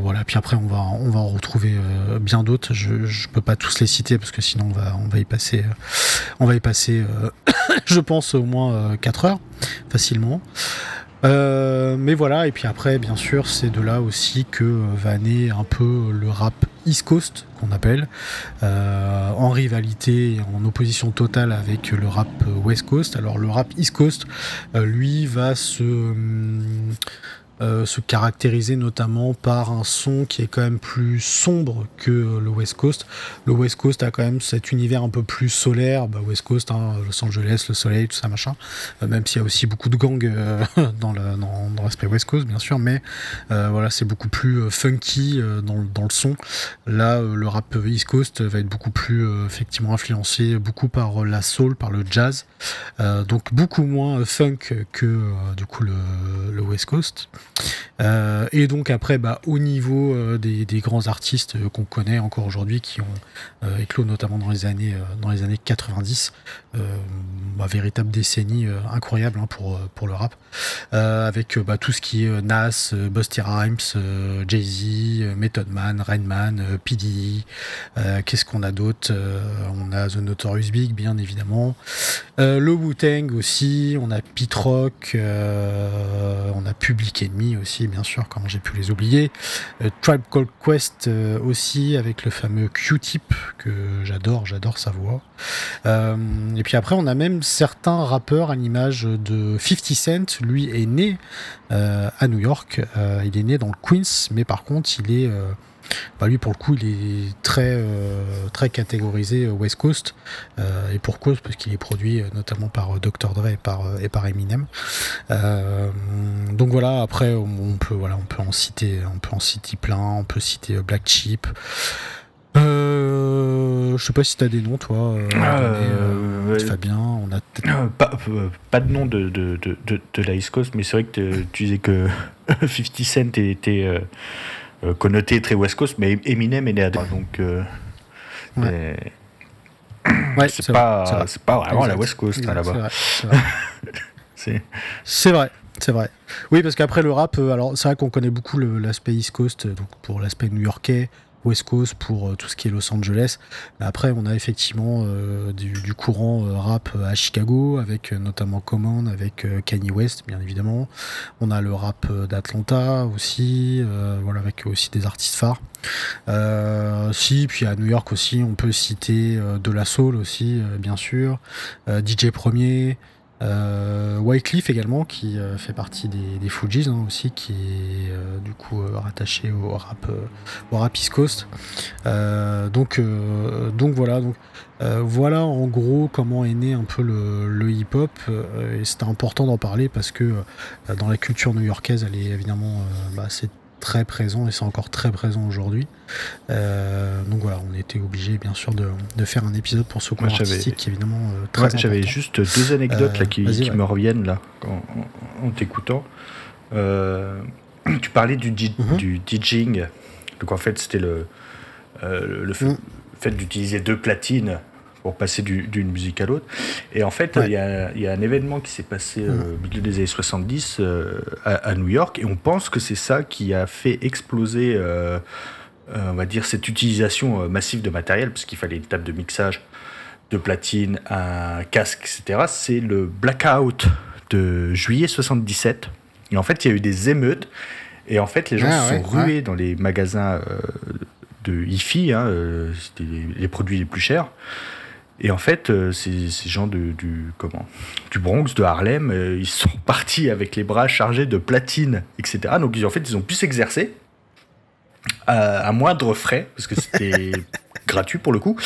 [SPEAKER 1] voilà. Puis après, on va on va en retrouver bien d'autres. Je je peux pas tous les citer parce que sinon on va on va y passer on va y passer, je pense au moins 4 heures facilement. Euh, mais voilà, et puis après, bien sûr, c'est de là aussi que euh, va naître un peu le rap East Coast, qu'on appelle, euh, en rivalité, en opposition totale avec le rap West Coast. Alors le rap East Coast, lui, va se... Euh, se caractériser notamment par un son qui est quand même plus sombre que le West Coast. Le West Coast a quand même cet univers un peu plus solaire, bah, West Coast, hein, Los Angeles, le soleil, tout ça machin, euh, même s'il y a aussi beaucoup de gangs euh, dans l'aspect West Coast bien sûr, mais voilà c'est beaucoup plus funky dans, le son. Là le rap East Coast va être beaucoup plus effectivement influencé beaucoup par la soul, par le jazz, donc beaucoup moins funk que du coup le West Coast. Euh, et donc après, bah, au niveau euh, des, grands artistes euh, qu'on connaît encore aujourd'hui, qui ont éclos notamment dans les années, dans les années 90, bah, véritable décennie incroyable hein, pour, pour le rap, avec bah, tout ce qui est Nas, Busty Rhymes, Jay-Z, Method Man, Rainman, P. qu'est-ce qu'on a d'autre On a The Notorious Big, bien évidemment. le Wu-Tang aussi, on a Pete Rock, on a Public Enemy aussi, bien sûr, comment j'ai pu les oublier. Euh, Tribe Called Quest euh, aussi, avec le fameux Q-Tip, que j'adore, j'adore sa voix. Euh, et puis après, on a même certains rappeurs à l'image de 50 Cent. Lui est né à New York. il est né dans le Queens, mais par contre, il est bah, lui pour le coup il est très très catégorisé West Coast et pour cause parce qu'il est produit notamment par Dr Dre et par et par Eminem donc voilà après on, peut voilà on peut en citer on peut en citer plein on peut citer Black Sheep euh, je sais pas si t'as des noms, toi. Euh, euh, Fabien, on a
[SPEAKER 2] pas, pas de nom de, de, de, de, la East Coast, mais c'est vrai que tu disais que 50 Cent était connoté très West Coast, mais Eminem est né à donc. ouais. ouais c'est pas, c'est pas vraiment la West Coast là-bas.
[SPEAKER 1] C'est vrai. C'est vrai. Oui, parce qu'après le rap, alors c'est vrai qu'on connaît beaucoup l'aspect East Coast, donc pour l'aspect new-yorkais, West Coast pour euh, tout ce qui est Los Angeles. Après, on a effectivement euh, du, courant euh, rap à Chicago, avec notamment Common, avec Kanye West, bien évidemment. On a le rap d'Atlanta aussi, voilà, avec aussi des artistes phares. si, puis à New York aussi, on peut citer de la soul aussi, bien sûr. DJ Premier. Euh, Wycliffe également, qui euh, fait partie des, des Fujis hein, aussi, qui est euh, du coup euh, rattaché au rap, au rap East Coast. donc, donc voilà, donc voilà en gros comment est né un peu le, hip-hop. et c'était important d'en parler parce que dans la culture new-yorkaise, elle est évidemment bah, c'est très présent et c'est encore très présent aujourd'hui. Euh, donc voilà, on était obligé bien sûr de, de, faire un épisode pour ce cours artistique évidemment euh, très
[SPEAKER 2] J'avais juste deux anecdotes là, qui, euh, qui me reviennent là en, t'écoutant. tu parlais du, mhm. du DJing, donc en fait c'était le, le fait, mhm. fait d'utiliser deux platines pour passer d'une musique à l'autre. Et en fait, il y, a, y, a un événement qui s'est passé mm. au milieu des années 70 euh, à, New York, et on pense que c'est ça qui a fait exploser, euh, euh, on va dire, cette utilisation massive de matériel, parce qu'il fallait une table de mixage, de platine, un casque, etc. C'est le blackout de juillet 77. Et en fait, il y a eu des émeutes, et en fait, les gens ah se sont rués dans les magasins de hi-fi, hein, les produits les plus chers. Et en fait, euh, ces, gens du, comment, du Bronx, de Harlem, euh, ils sont partis avec les bras chargés de platine, etc. Donc en fait, ils ont pu s'exercer à, moindre frais, parce que c'était gratuit pour le coup.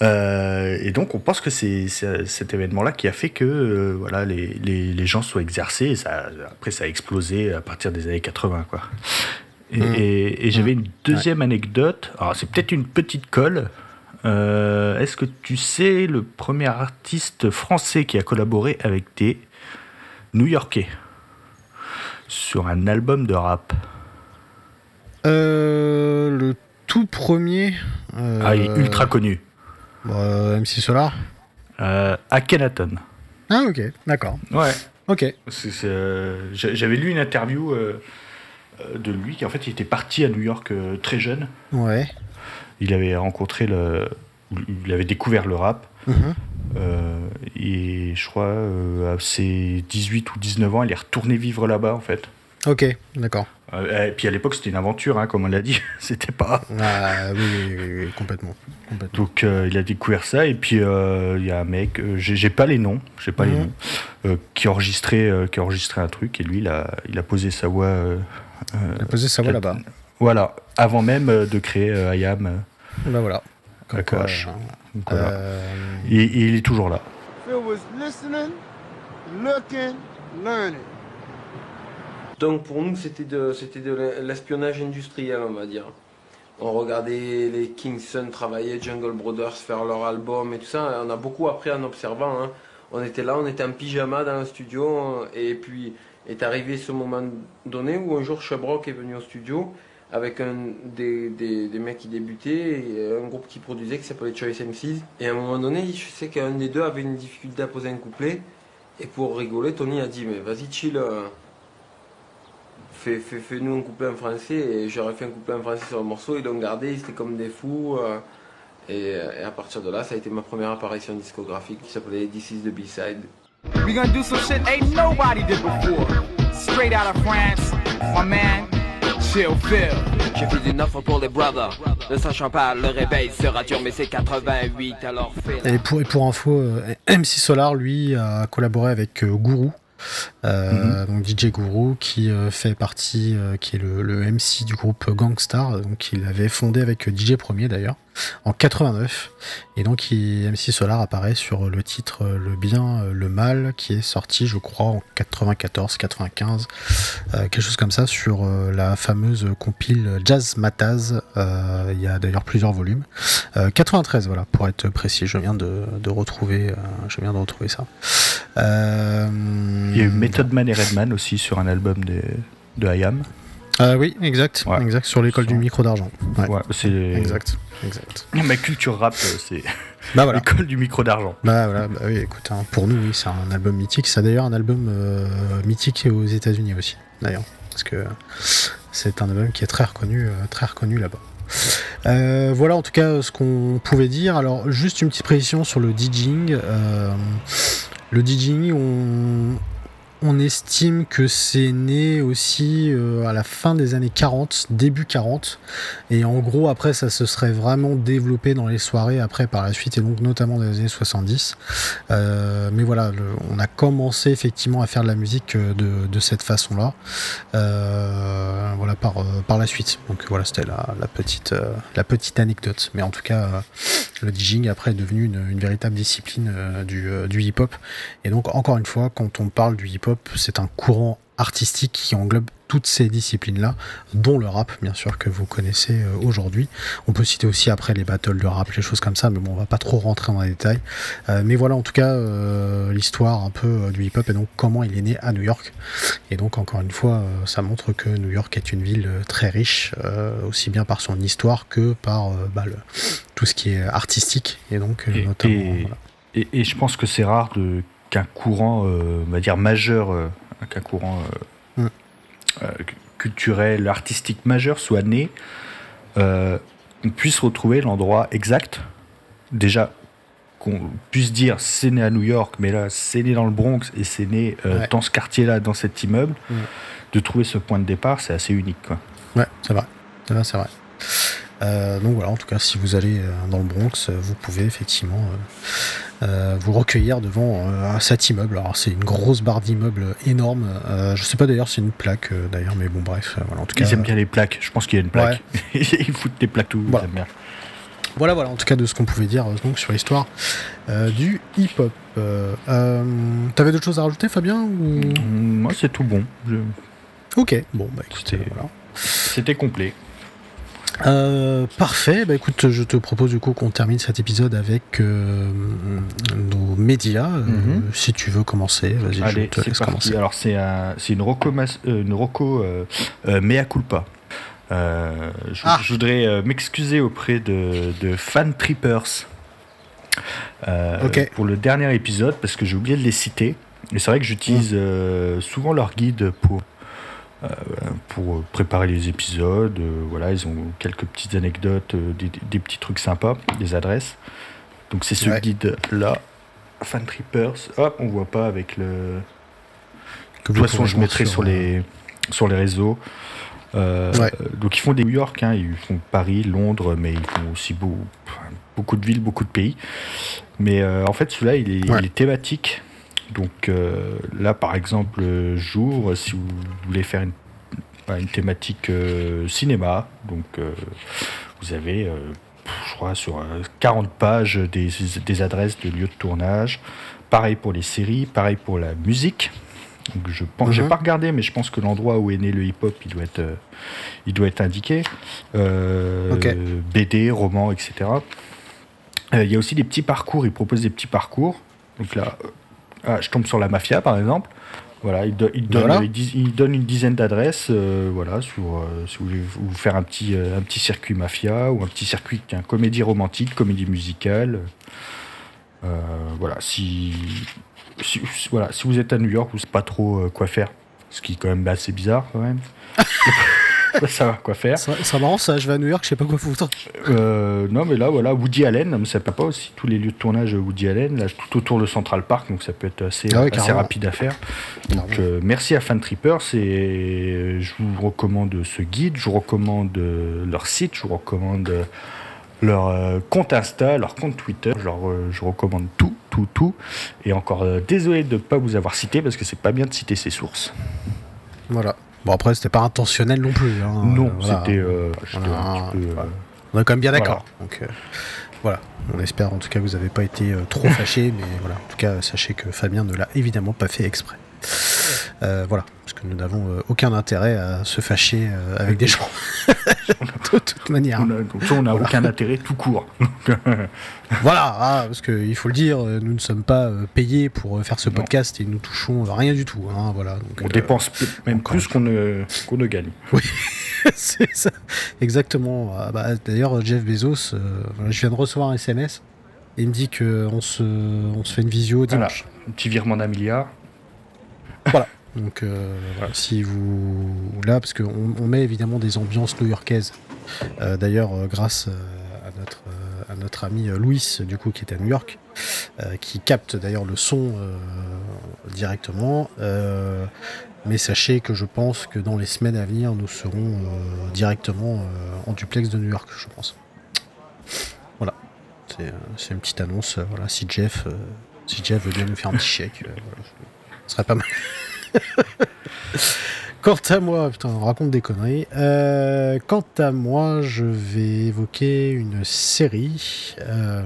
[SPEAKER 2] Euh, et donc on pense que c'est cet événement-là qui a fait que voilà, les, les, gens soient exercés. Et ça, après, ça a explosé à partir des années 80. Quoi. Et, mmh. et, j'avais mmh. une deuxième anecdote. Alors c'est peut-être une petite colle. Euh, est-ce que tu sais le premier artiste français qui a collaboré avec des New-Yorkais sur un album de rap?
[SPEAKER 1] Euh, Le tout premier.
[SPEAKER 2] Euh, ah, il est ultra connu.
[SPEAKER 1] MC Solar
[SPEAKER 2] Akhenaton.
[SPEAKER 1] Ah, ok, d'accord.
[SPEAKER 2] Ouais.
[SPEAKER 1] Ok.
[SPEAKER 2] J'avais lu une interview de lui qui en fait il était parti à New York très jeune.
[SPEAKER 1] Ouais
[SPEAKER 2] il avait rencontré le. Il avait découvert le rap. Mhm. Euh, et je crois, euh, à ses 18 ou 19 ans, il est retourné vivre là-bas, en fait.
[SPEAKER 1] Ok, d'accord.
[SPEAKER 2] Euh, et puis à l'époque, c'était une aventure, hein, comme on l'a dit. c'était pas.
[SPEAKER 1] Ah, oui, oui, complètement,
[SPEAKER 2] Donc il a découvert ça. Et puis il y a un mec, j'ai pas les noms, j'ai pas les mhm. noms, qui, enregistrait, qui enregistrait un truc. Et lui, il a, il a posé sa voix.
[SPEAKER 1] il a posé sa voix là-bas.
[SPEAKER 2] Voilà, avant même de créer IAM.
[SPEAKER 1] Ben voilà.
[SPEAKER 2] il, est toujours là.
[SPEAKER 3] Donc pour nous, c'était de, c'était de l'espionnage industriel, on va dire. On regardait les Kingston travailler, Jungle Brothers faire leur album et tout ça. On a beaucoup appris en observant. Hein. On était là, on était en pyjama dans le studio. Et puis est arrivé ce moment donné où un jour Shabrock est venu au studio avec un, des, des, mecs qui débutaient et un groupe qui produisait qui s'appelait Choice MCs. Et à un moment donné, je sais qu'un des deux avait une difficulté à poser un couplet. Et pour rigoler, Tony a dit Mais vas-y, chill, euh, fais, fais, un couplet en français. Et j'aurais fait un couplet en français sur le morceau. Ils l'ont gardé, ils étaient comme des fous. Euh, et, et, à partir de là, ça a été ma première apparition discographique qui s'appelait This is the B-side. We gonna do some shit ain't nobody did before. Straight out of France, my man. J'ai fait une offre pour les brothers. Ne sachant pas, le réveil sera dur, mais c'est 88 alors.
[SPEAKER 1] Et pour, et pour info, euh, MC Solar, lui, a collaboré avec euh, Guru. Euh, donc DJ Guru qui euh, fait partie, euh, qui est le, le, MC du groupe Gangstar, donc il avait fondé avec DJ Premier d'ailleurs en 89 et donc MC Solar apparaît sur le titre Le bien, le mal qui est sorti je crois en 94, 95, quelque chose comme ça sur la fameuse compile Jazz Mataz. il y a d'ailleurs plusieurs volumes. 93 voilà pour être précis. Je viens de, de retrouver, je viens de retrouver ça.
[SPEAKER 2] Il y a eu Method Man et Redman aussi sur un album de, de IAM.
[SPEAKER 1] Ah oui, exact, exact sur l'école du micro d'argent.
[SPEAKER 2] Ouais, c'est
[SPEAKER 1] exact, exact.
[SPEAKER 2] Ma culture rap, euh, c'est bah voilà. l'école du micro d'argent.
[SPEAKER 1] Bah voilà, bah oui, écoute, hein, pour nous, oui, c'est un album mythique. C'est d'ailleurs un album euh, mythique aux États-Unis aussi, d'ailleurs, parce que c'est un album qui est très reconnu, euh, très reconnu là-bas. voilà en tout cas ce qu'on pouvait dire. Alors juste une petite précision sur le DJing. le DJing, on, on estime que c'est né aussi euh, à la fin des années 40, début 40. Et en gros, après, ça se serait vraiment développé dans les soirées après par la suite, et donc notamment dans les années 70. Euh, mais voilà, on a commencé effectivement à faire de la musique euh, de, cette façon-là. voilà, par, la suite. Donc voilà, c'était la, petite, la petite anecdote. Mais en tout cas, le DJing après est devenu une, véritable discipline du hip-hop. Et donc, encore une fois, quand on parle du hip-hop, c'est un courant artistique qui englobe toutes ces disciplines-là, dont le rap, bien sûr, que vous connaissez euh, aujourd'hui. On peut citer aussi après les battles de rap, les choses comme ça, mais bon, on va pas trop rentrer dans les détails. Euh, mais voilà, en tout cas, euh, l'histoire un peu du hip-hop et donc comment il est né à New York. Et donc, encore une fois, ça montre que New York est une ville très riche, aussi bien par son histoire que par bah, tout ce qui est artistique. Et donc, notamment.
[SPEAKER 2] et, je pense que c'est rare de qu'un courant, euh, on va dire majeur, euh, qu'un courant euh, culturel, artistique majeur soit né, on puisse retrouver l'endroit exact. Déjà, qu'on puisse dire c'est né à New York, mais là c'est né dans le Bronx et c'est né dans ce quartier-là, dans cet immeuble, de trouver ce point de départ, c'est assez unique. Quoi.
[SPEAKER 1] Ouais, c'est vrai. C'est vrai, c'est vrai. Donc voilà, en tout cas, si vous allez dans le Bronx, vous pouvez effectivement euh, vous recueillir devant euh, cet immeuble. Alors c'est une grosse barre d'immeuble énorme. Euh, je sais pas d'ailleurs c'est une plaque d'ailleurs, mais bon bref. voilà, en tout
[SPEAKER 2] Ils
[SPEAKER 1] cas,
[SPEAKER 2] aiment bien les plaques. Je pense qu'il y a une plaque. Ils foutent des plaques tout.
[SPEAKER 1] Voilà. Bien. Voilà, voilà, en tout cas de ce qu'on pouvait dire donc sur l'histoire du hip-hop. T'avais d'autres choses à rajouter, Fabien ou...
[SPEAKER 2] Moi, c'est tout bon.
[SPEAKER 1] Ok, bon, bah écoutez, voilà.
[SPEAKER 2] C'était complet.
[SPEAKER 1] Euh, parfait, bah écoute, je te propose du coup qu'on termine cet épisode avec euh, nos médias. Euh, mhm. si tu veux commencer, vas-y, je te laisse commencer.
[SPEAKER 2] Alors c'est une roco, une roco mea culpa. Je, ah. je, voudrais m'excuser auprès de, de Fan Trippers pour le dernier épisode parce que j'ai oublié de les citer. Et c'est vrai que j'utilise mm. souvent leur guide pour pour préparer les épisodes. Euh, voilà, ils ont quelques petites anecdotes, euh, des, petits trucs sympas, des adresses. Donc c'est ce guide-là, Fan Trippers. Hop, on voit pas avec le. de toute façon, je mettrai sur, les, sur les réseaux. Donc ils font des New York, hein, ils font Paris, Londres, mais ils font aussi beau, beaucoup de villes, beaucoup de pays. Mais en fait, celui-là, il, il, est thématique. Donc euh, là, par exemple, jour, si vous voulez faire une, bah, thématique euh, cinéma, donc euh, vous avez, je crois, sur 40 pages des, adresses de lieux de tournage. Pareil pour les séries, pareil pour la musique. Donc je pense, j'ai mhm. pas regardé, mais je pense que l'endroit où est né le hip-hop, il doit être, il doit être indiqué. BD, romans, etc. Il y a aussi des petits parcours. Ils proposent des petits parcours. Donc là, ah, je tombe sur la mafia, par exemple. Voilà, il, donne, il donne, une dizaine d'adresses, euh, voilà, sur, euh, si vous voulez vous faire un petit, euh, un petit circuit mafia ou un petit circuit un comédie romantique, comédie musicale. voilà, si, voilà, si vous êtes à New York, vous ne savez pas trop quoi faire, ce qui est quand même assez bizarre quand même. ça va quoi faire.
[SPEAKER 1] C'est marrant ça, je vais à New York, je sais pas quoi foutre.
[SPEAKER 2] Euh, non mais là voilà, Woody Allen, ça peut pas aussi tous les lieux de tournage Woody Allen, là tout autour de Central Park, donc ça peut être assez, ah assez rapide à faire. Donc euh, merci à Fan Trippers et je vous recommande ce guide, je vous recommande leur site, je vous recommande leur compte Insta, leur compte Twitter. Je, je recommande tout, tout, tout. Et encore désolé de ne pas vous avoir cité parce que c'est pas bien de citer ses sources.
[SPEAKER 1] Voilà. Bon, après, c'était pas intentionnel non plus. Hein.
[SPEAKER 2] Non, c'était.
[SPEAKER 1] on est quand même bien d'accord. Donc, voilà. On espère en tout cas que vous n'avez pas été trop fâché, mais voilà. En tout cas, sachez que Fabien ne l'a évidemment pas fait exprès. Euh, voilà, parce que nous n'avons euh, aucun intérêt à se fâcher euh, avec des gens. de toute manière.
[SPEAKER 2] On n'a aucun intérêt tout court.
[SPEAKER 1] voilà, ah, parce qu'il faut le dire, nous ne sommes pas payés pour faire ce podcast et nous touchons rien du tout. Hein, voilà,
[SPEAKER 2] donc, on dépense même plus qu'on ne, ne gagne.
[SPEAKER 1] Oui, c'est ça. Exactement. Ah, bah, d'ailleurs, Jeff Bezos, je viens de recevoir un SMS. Et il me dit qu'on se, on se fait une visio dimanche.
[SPEAKER 2] Un petit virement d'un milliard.
[SPEAKER 1] Voilà. Donc euh, voilà, si vous là, parce qu'on on met évidemment des ambiances new-yorkaises. Euh, d'ailleurs, euh, grâce à notre à notre ami Louis, du coup, qui est à New York, qui capte d'ailleurs le son directement. mais sachez que je pense que dans les semaines à venir, nous serons directement en duplex de New York, je pense. Voilà, c'est une petite annonce. voilà, si Jeff, si Jeff veut bien nous faire un petit chèque, ce serait pas mal. Quant à moi, putain, on raconte des conneries. Euh, quant à moi, je vais évoquer une série. Euh,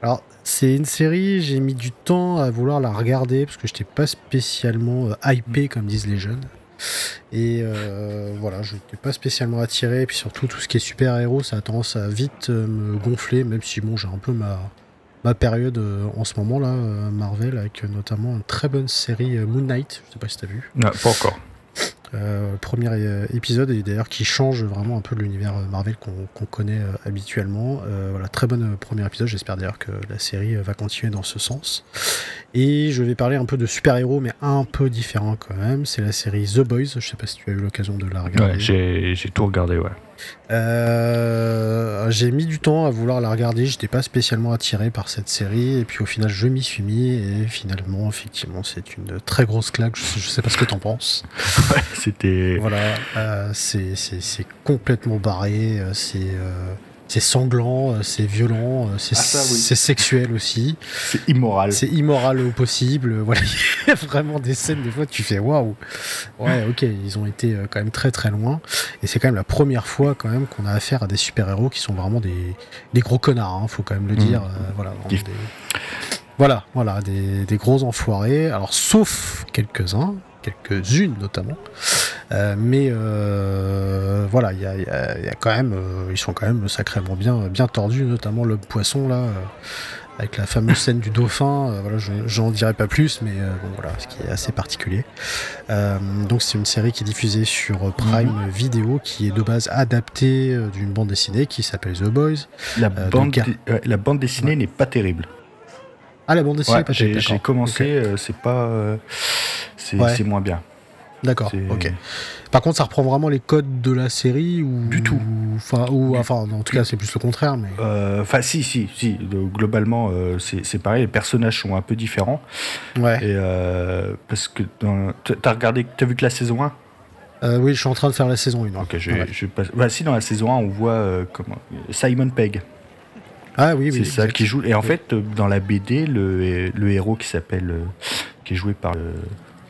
[SPEAKER 1] alors, c'est une série, j'ai mis du temps à vouloir la regarder parce que je n'étais pas spécialement euh, hypé, comme disent les jeunes. Et voilà, je n'étais pas spécialement attiré. Et puis surtout, tout ce qui est super-héros, ça a tendance à vite me gonfler, même si bon, j'ai un peu ma, ma période euh, en ce moment là, euh, Marvel, avec euh, notamment une très bonne série Moon Knight. Je sais pas si t'as vu.
[SPEAKER 2] Non, pas encore.
[SPEAKER 1] premier épisode et d'ailleurs qui change vraiment un peu l'univers Marvel qu'on connaît habituellement. voilà, très bon premier épisode. J'espère d'ailleurs que la série va continuer dans ce sens. Et je vais parler un peu de super-héros, mais un peu différent quand même. C'est la série The Boys. Je sais pas si tu as eu l'occasion de la regarder.
[SPEAKER 2] Ouais, j'ai tout regardé, ouais.
[SPEAKER 1] Euh, j'ai mis du temps à vouloir la regarder, j'étais pas spécialement attiré par cette série, et puis au final je m'y suis mis, et finalement, effectivement, c'est une très grosse claque, je sais, pas ce que t'en penses.
[SPEAKER 2] ouais, c'était...
[SPEAKER 1] Voilà, euh, c'est complètement barré, euh, c'est sanglant, euh, c'est violent, euh, ah, c'est sexuel aussi.
[SPEAKER 2] C'est immoral.
[SPEAKER 1] C'est immoral au possible. Voilà, il y a vraiment des scènes, des fois, tu fais waouh. Ouais, ok, ils ont été euh, quand même très très loin. Et c'est quand même la première fois quand même qu'on a affaire à des super-héros qui sont vraiment des, des gros connards, hein, faut quand même le mmh. dire. voilà, des, voilà, voilà, des, des gros enfoirés. Alors, sauf quelques-uns, quelques-unes notamment. Euh, mais euh, voilà, il y a, quand même, euh, ils sont quand même sacrément bien, bien tordus, notamment le poisson là, avec la fameuse scène du dauphin. voilà, j'en dirai pas plus, mais bon voilà, ce qui est assez particulier. donc c'est une série qui est diffusée sur Prime mhm. Video, qui est de base adaptée d'une bande dessinée qui s'appelle The Boys.
[SPEAKER 2] La, bande, la bande dessinée n'est pas terrible.
[SPEAKER 1] Ah, la bande dessinée,
[SPEAKER 2] J'ai commencé, c'est pas. c'est moins bien.
[SPEAKER 1] D'accord, ok. Par contre, ça reprend vraiment les codes de la série ou
[SPEAKER 2] du tout.
[SPEAKER 1] Enfin, ou enfin, en tout cas, c'est plus le contraire, mais.
[SPEAKER 2] Euh, enfin, si, si, si. Globalement, euh, c'est pareil. Les personnages sont un peu différents.
[SPEAKER 1] Ouais.
[SPEAKER 2] Et euh, parce que t'as regardé, t'as vu que la saison
[SPEAKER 1] 1 Oui, je suis en train de faire la saison 1.
[SPEAKER 2] Ok, je, je passe... bah, si dans la saison 1, on voit comment Simon Pegg.
[SPEAKER 1] Ah oui, oui.
[SPEAKER 2] C'est ça qui joue. Et en fait, dans la BD, le, le héros qui s'appelle, qui est joué par,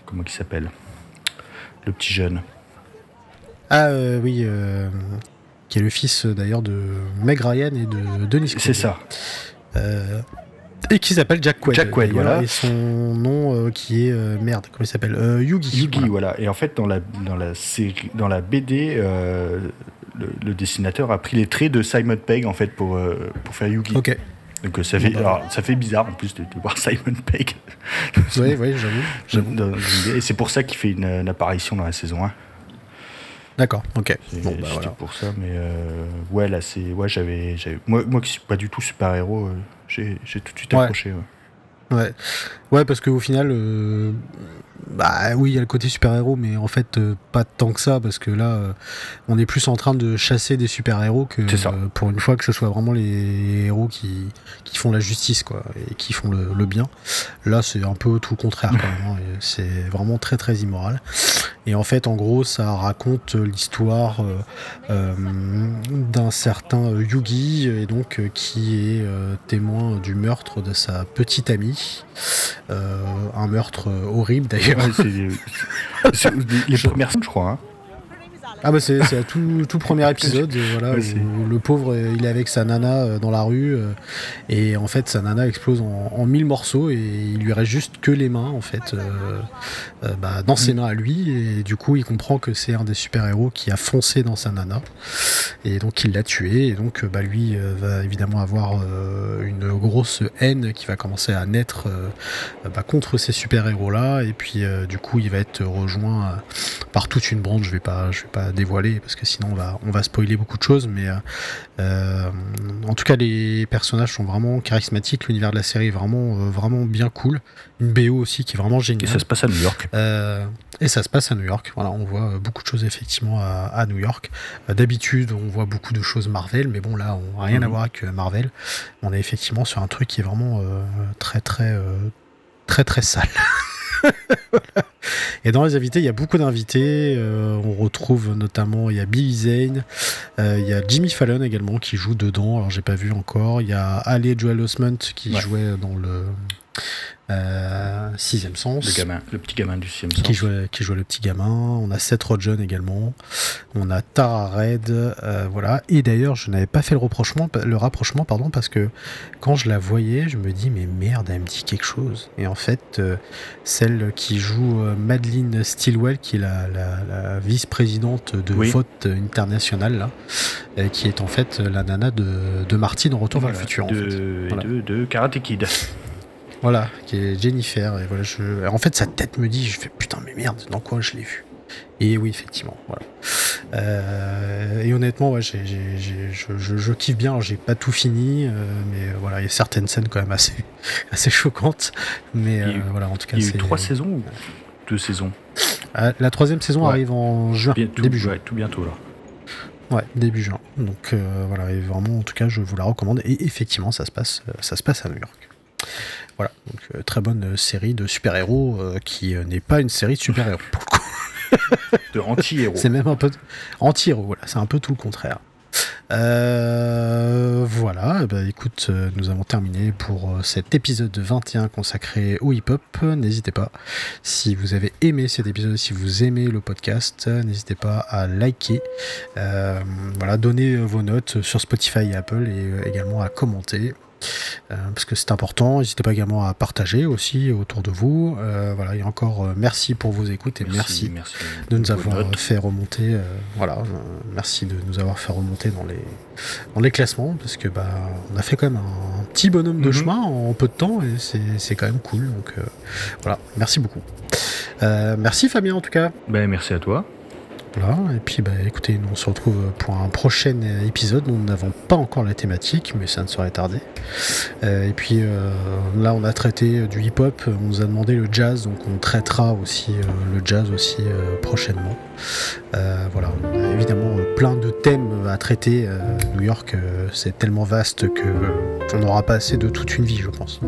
[SPEAKER 2] comment il s'appelle? Le petit jeune.
[SPEAKER 1] Ah euh, oui, euh, qui est le fils d'ailleurs de Meg Ryan et de Denis
[SPEAKER 2] C'est ça.
[SPEAKER 1] Euh, et qui s'appelle Jack Quaid.
[SPEAKER 2] Jack Quaid, voilà.
[SPEAKER 1] Et son nom qui est merde, comment il s'appelle Yugi.
[SPEAKER 2] Yugi, voilà. Et en fait, dans la dans la série, dans la BD, le, dessinateur a pris les traits de Simon Pegg en fait pour pour faire Yugi.
[SPEAKER 1] Ok.
[SPEAKER 2] Donc ça fait, ça fait bizarre en plus de, voir Simon Pegg.
[SPEAKER 1] oui, oui, j'avoue.
[SPEAKER 2] Et c'est pour ça qu'il fait une, apparition dans la saison 1.
[SPEAKER 1] D'accord, ok.
[SPEAKER 2] Bon, bah, voilà. pour ça, mais euh, ouais, là, c'est. Ouais, j'avais. Moi, moi qui suis pas du tout super-héros, euh, j'ai tout de suite accroché.
[SPEAKER 1] Ouais. ouais. Ouais, parce qu'au final, euh, bah oui, il y a le côté super-héros, mais en fait, euh, pas tant que ça, parce que là, euh, on est plus en train de chasser des super-héros que euh, pour une fois que ce soit vraiment les héros qui, qui font la justice, quoi, et qui font le, bien. Là, c'est un peu tout le contraire, quand même. Hein, c'est vraiment très, très immoral. Et en fait, en gros, ça raconte l'histoire d'un certain Yugi, et donc qui est témoin du meurtre de sa petite amie. un meurtre horrible d'ailleurs
[SPEAKER 2] c'est les premières je crois. Hein.
[SPEAKER 1] Ah bah c'est tout, tout, premier épisode voilà, où le pauvre il est avec sa nana euh, dans la rue euh, et en fait sa nana explose en, mille morceaux et il lui reste juste que les mains en fait euh, bah, dans ses mm. mains à lui et du coup il comprend que c'est un des super héros qui a foncé dans sa nana et donc il l'a tué et donc bah, lui va évidemment avoir une grosse haine qui va commencer à naître bah, contre ces super héros là et puis du coup il va être rejoint par toute une branche je vais pas je vais pas dévoiler parce que sinon on va, on va spoiler beaucoup de choses. Mais euh, euh, en tout cas, les personnages sont vraiment charismatiques. L'univers de la série est vraiment, euh, vraiment bien cool. Une BO aussi qui est vraiment géniale.
[SPEAKER 2] Et ça se passe à New York.
[SPEAKER 1] et ça se passe à New York. Voilà, on voit beaucoup de choses effectivement à, New York. D'habitude, on voit beaucoup de choses Marvel, mais bon, là, on n'a rien à mhm. voir avec Marvel. On est effectivement sur un truc qui est vraiment très, très, très, très sale. Et dans les invités, il y a beaucoup d'invités. Euh, on retrouve notamment, il y a Billy Zane, euh, il y a Jimmy Fallon également qui joue dedans. Alors j'ai pas vu encore. Il y a Ali Joel Osment qui jouait dans le euh, sixième sens.
[SPEAKER 2] Le, gamin, le petit gamin du sixième sens.
[SPEAKER 1] Qui jouait, qui jouait le petit gamin. On a Seth Rogen également. On a Tara Red. Euh, voilà. Et d'ailleurs, je n'avais pas fait le rapprochement, le rapprochement pardon, parce que quand je la voyais, je me dis, mais merde, elle me dit quelque chose. Et en fait, euh, celle qui joue Madeleine Stilwell, qui est la, vice-présidente de vote international, là, qui est en fait la nana de, de Martine en Retour vers le futur.
[SPEAKER 2] De, de, de Karate Kid.
[SPEAKER 1] Voilà, qui est Jennifer. Et voilà, je... En fait, sa tête me dit, je fais putain, mais merde, dans quoi je l'ai vu Et oui, effectivement, voilà. Euh, et honnêtement, ouais, je, je, kiffe bien. j'ai pas tout fini, euh, mais voilà, il y a certaines scènes quand même assez, assez choquantes. Mais euh, voilà, en tout cas,
[SPEAKER 2] il y a eu trois saisons ou deux saisons?
[SPEAKER 1] La troisième saison arrive en juin, début juin.
[SPEAKER 2] tout bientôt là.
[SPEAKER 1] Ouais, début juin. Donc voilà, et vraiment, en tout cas, je vous la recommande. Et effectivement, ça se passe, ça se passe à New York. Voilà, donc euh, très bonne euh, série de super-héros euh, qui n'est pas une série de super-héros pour le
[SPEAKER 2] coup. de anti-héros.
[SPEAKER 1] C'est même un peu anti-héros, voilà, c'est un peu tout le contraire. voilà, bah, écoute, nous avons terminé pour cet épisode 21 consacré au hip-hop. N'hésitez pas, si vous avez aimé cet épisode, si vous aimez le podcast, n'hésitez pas à liker, voilà, donner vos notes sur Spotify et Apple et également à commenter. Euh, parce que c'est important. N'hésitez pas également à partager aussi autour de vous. Euh, voilà, et encore euh, merci pour vos écoutes et merci, de nous avoir fait remonter. voilà, merci de nous avoir fait remonter dans les dans les classements parce que bah on a fait quand même un, petit bonhomme de mhm. chemin en peu de temps et c'est quand même cool. Donc voilà, merci beaucoup. merci Fabien en tout cas.
[SPEAKER 2] Ben, merci à toi.
[SPEAKER 1] Et puis, bah, écoutez, nous on se retrouve pour un prochain épisode. Nous n'avons pas encore la thématique, mais ça ne saurait tarder. Euh, et puis euh, là, on a traité du hip-hop. On nous a demandé le jazz, donc on traitera aussi euh, le jazz aussi prochainement. voilà, on a évidemment plein de thèmes à traiter. New York, c'est tellement vaste que on n'aura pas assez de toute une vie, je pense.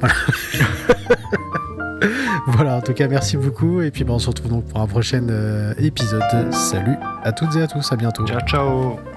[SPEAKER 1] Voilà. voilà, en tout cas, merci beaucoup. Et puis, ben, on se retrouve donc pour un prochain euh, épisode. Salut à toutes et à tous, à bientôt.
[SPEAKER 2] Ciao, ciao.